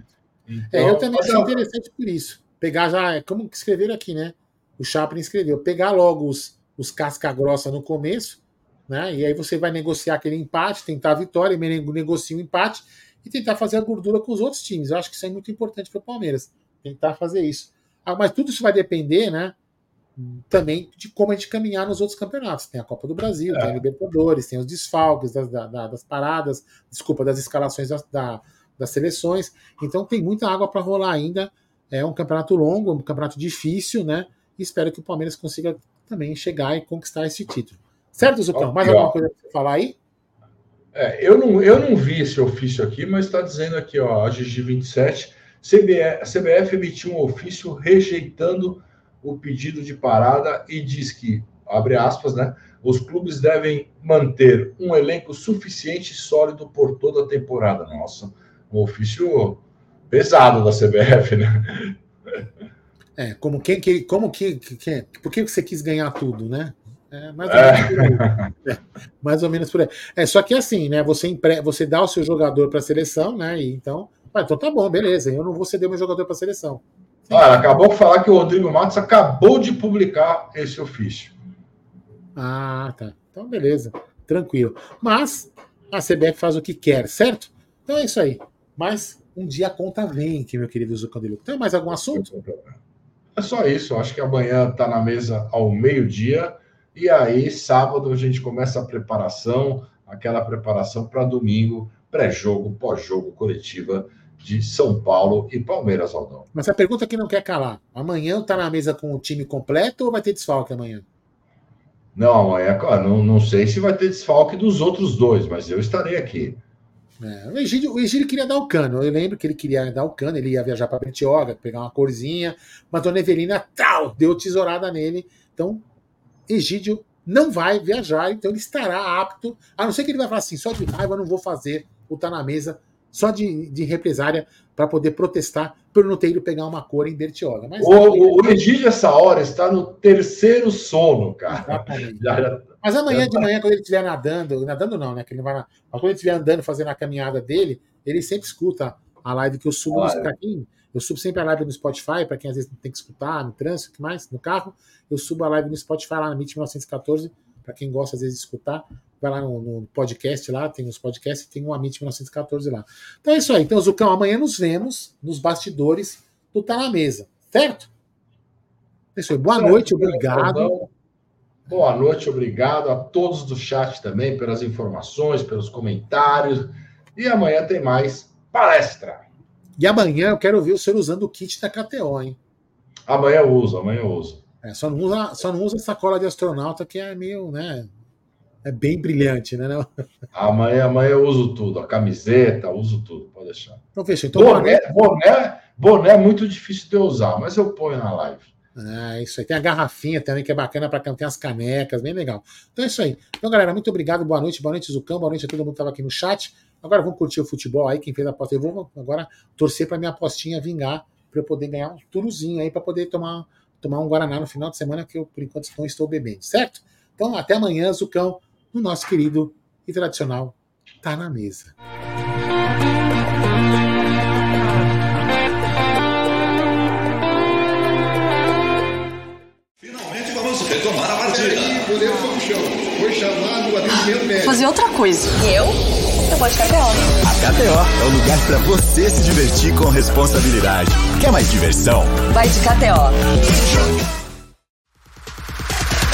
né? Então, é, eu também achei interessante por isso. pegar já, é como que escreveram aqui, né? O Chaplin escreveu, pegar logo os, os casca grossa no começo, né? E aí você vai negociar aquele empate, tentar a vitória, negocia o empate e tentar fazer a gordura com os outros times. Eu acho que isso é muito importante para o Palmeiras, tentar fazer isso. Ah, mas tudo isso vai depender, né? Também de como a gente caminhar nos outros campeonatos. Tem a Copa do Brasil, é. tem a Libertadores, tem os desfalques das, das paradas, desculpa, das escalações das, das seleções. Então tem muita água para rolar ainda. É um campeonato longo, um campeonato difícil, né? E espero que o Palmeiras consiga também chegar e conquistar esse título. Certo, Zucão? Mais alguma coisa para você falar aí? É, eu, não, eu não vi esse ofício aqui, mas está dizendo aqui, ó, a Gigi 27, CBF, a CBF emitiu um ofício rejeitando o pedido de parada e diz que, abre aspas, né, os clubes devem manter um elenco suficiente e sólido por toda a temporada. Nossa, um ofício pesado da CBF, né? É, como quem que, como que, que, por que você quis ganhar tudo, né? É, mais, ou é. é, mais ou menos por aí. É, só que assim, né? Você, empre... você dá o seu jogador para a seleção, né? E então, ah, então tá bom, beleza. Eu não vou ceder meu jogador para a seleção. Olha, acabou de falar que o Rodrigo Matos acabou de publicar esse ofício. Ah, tá. Então, beleza. Tranquilo. Mas a CBF faz o que quer, certo? Então é isso aí. Mas um dia a conta vem, que meu querido Zucandilu. Tem mais algum assunto? É só isso. Acho que amanhã está na mesa ao meio-dia. E aí, sábado, a gente começa a preparação, aquela preparação para domingo, pré-jogo, pós-jogo, coletiva de São Paulo e Palmeiras, Aldão. Mas a pergunta que não quer calar: amanhã está na mesa com o time completo ou vai ter desfalque amanhã? Não, amanhã, não, não sei se vai ter desfalque dos outros dois, mas eu estarei aqui. É, o, Egídio, o Egídio queria dar o cano. Eu lembro que ele queria dar o cano, ele ia viajar para Bertioga, pegar uma corzinha, mas Dona Evelina tal, deu tesourada nele. Então, Egídio não vai viajar, então ele estará apto, a não ser que ele vai falar assim, só de raiva não vou fazer o Tá na Mesa, só de, de represária para poder protestar por não ter ido pegar uma cor em Bertioga. Mas, o, o, o Egídio, essa hora, está no terceiro sono, cara. Mas amanhã de manhã, quando ele estiver nadando, nadando não, né? Que ele vai, mas quando ele estiver andando, fazendo a caminhada dele, ele sempre escuta a live que eu subo ah, no Eu subo sempre a live no Spotify, para quem às vezes tem que escutar, no trânsito, que mais? No carro eu subo a live no Spotify lá na MIT 1914, para quem gosta às vezes de escutar, vai lá no, no, podcast lá, tem os podcasts, tem um Amit 1914 lá. Então é isso aí. Então, Zucão, amanhã nos vemos nos bastidores do Tá na Mesa, certo? É isso aí. Boa certo, noite, obrigado. Boa noite, obrigado a todos do chat também pelas informações, pelos comentários. E amanhã tem mais palestra. E amanhã eu quero ver o senhor usando o kit da KTO, hein? Amanhã eu uso, amanhã eu uso. É, só, não usa, só não usa sacola de astronauta, que é meio, né? É bem brilhante, né? Amanhã, amanhã eu uso tudo, a camiseta, uso tudo, pode deixar. Então, fechou. Então, boné, boné, boné é muito difícil de eu usar, mas eu ponho na live. Ah, isso aí. Tem a garrafinha também, que é bacana para tem as canecas, bem legal. Então é isso aí. Então, galera, muito obrigado. Boa noite, boa noite, Zucão. Boa noite a todo mundo que estava aqui no chat. Agora vamos curtir o futebol aí. Quem fez a aposta, eu vou agora torcer para minha apostinha vingar, para eu poder ganhar um turozinho aí, para poder tomar tomar um Guaraná no final de semana, que eu, por enquanto, não estou bebendo, certo? Então, até amanhã, Zucão, no nosso querido e tradicional Tá na Mesa. Finalmente vamos retomar a partida. O goleiro foi no chão. Foi chamado o atendimento médico. Fazer outra coisa. Eu? Eu vou de KTO. A KTO é o lugar para você se divertir com responsabilidade. Quer mais diversão? Vai de KTO.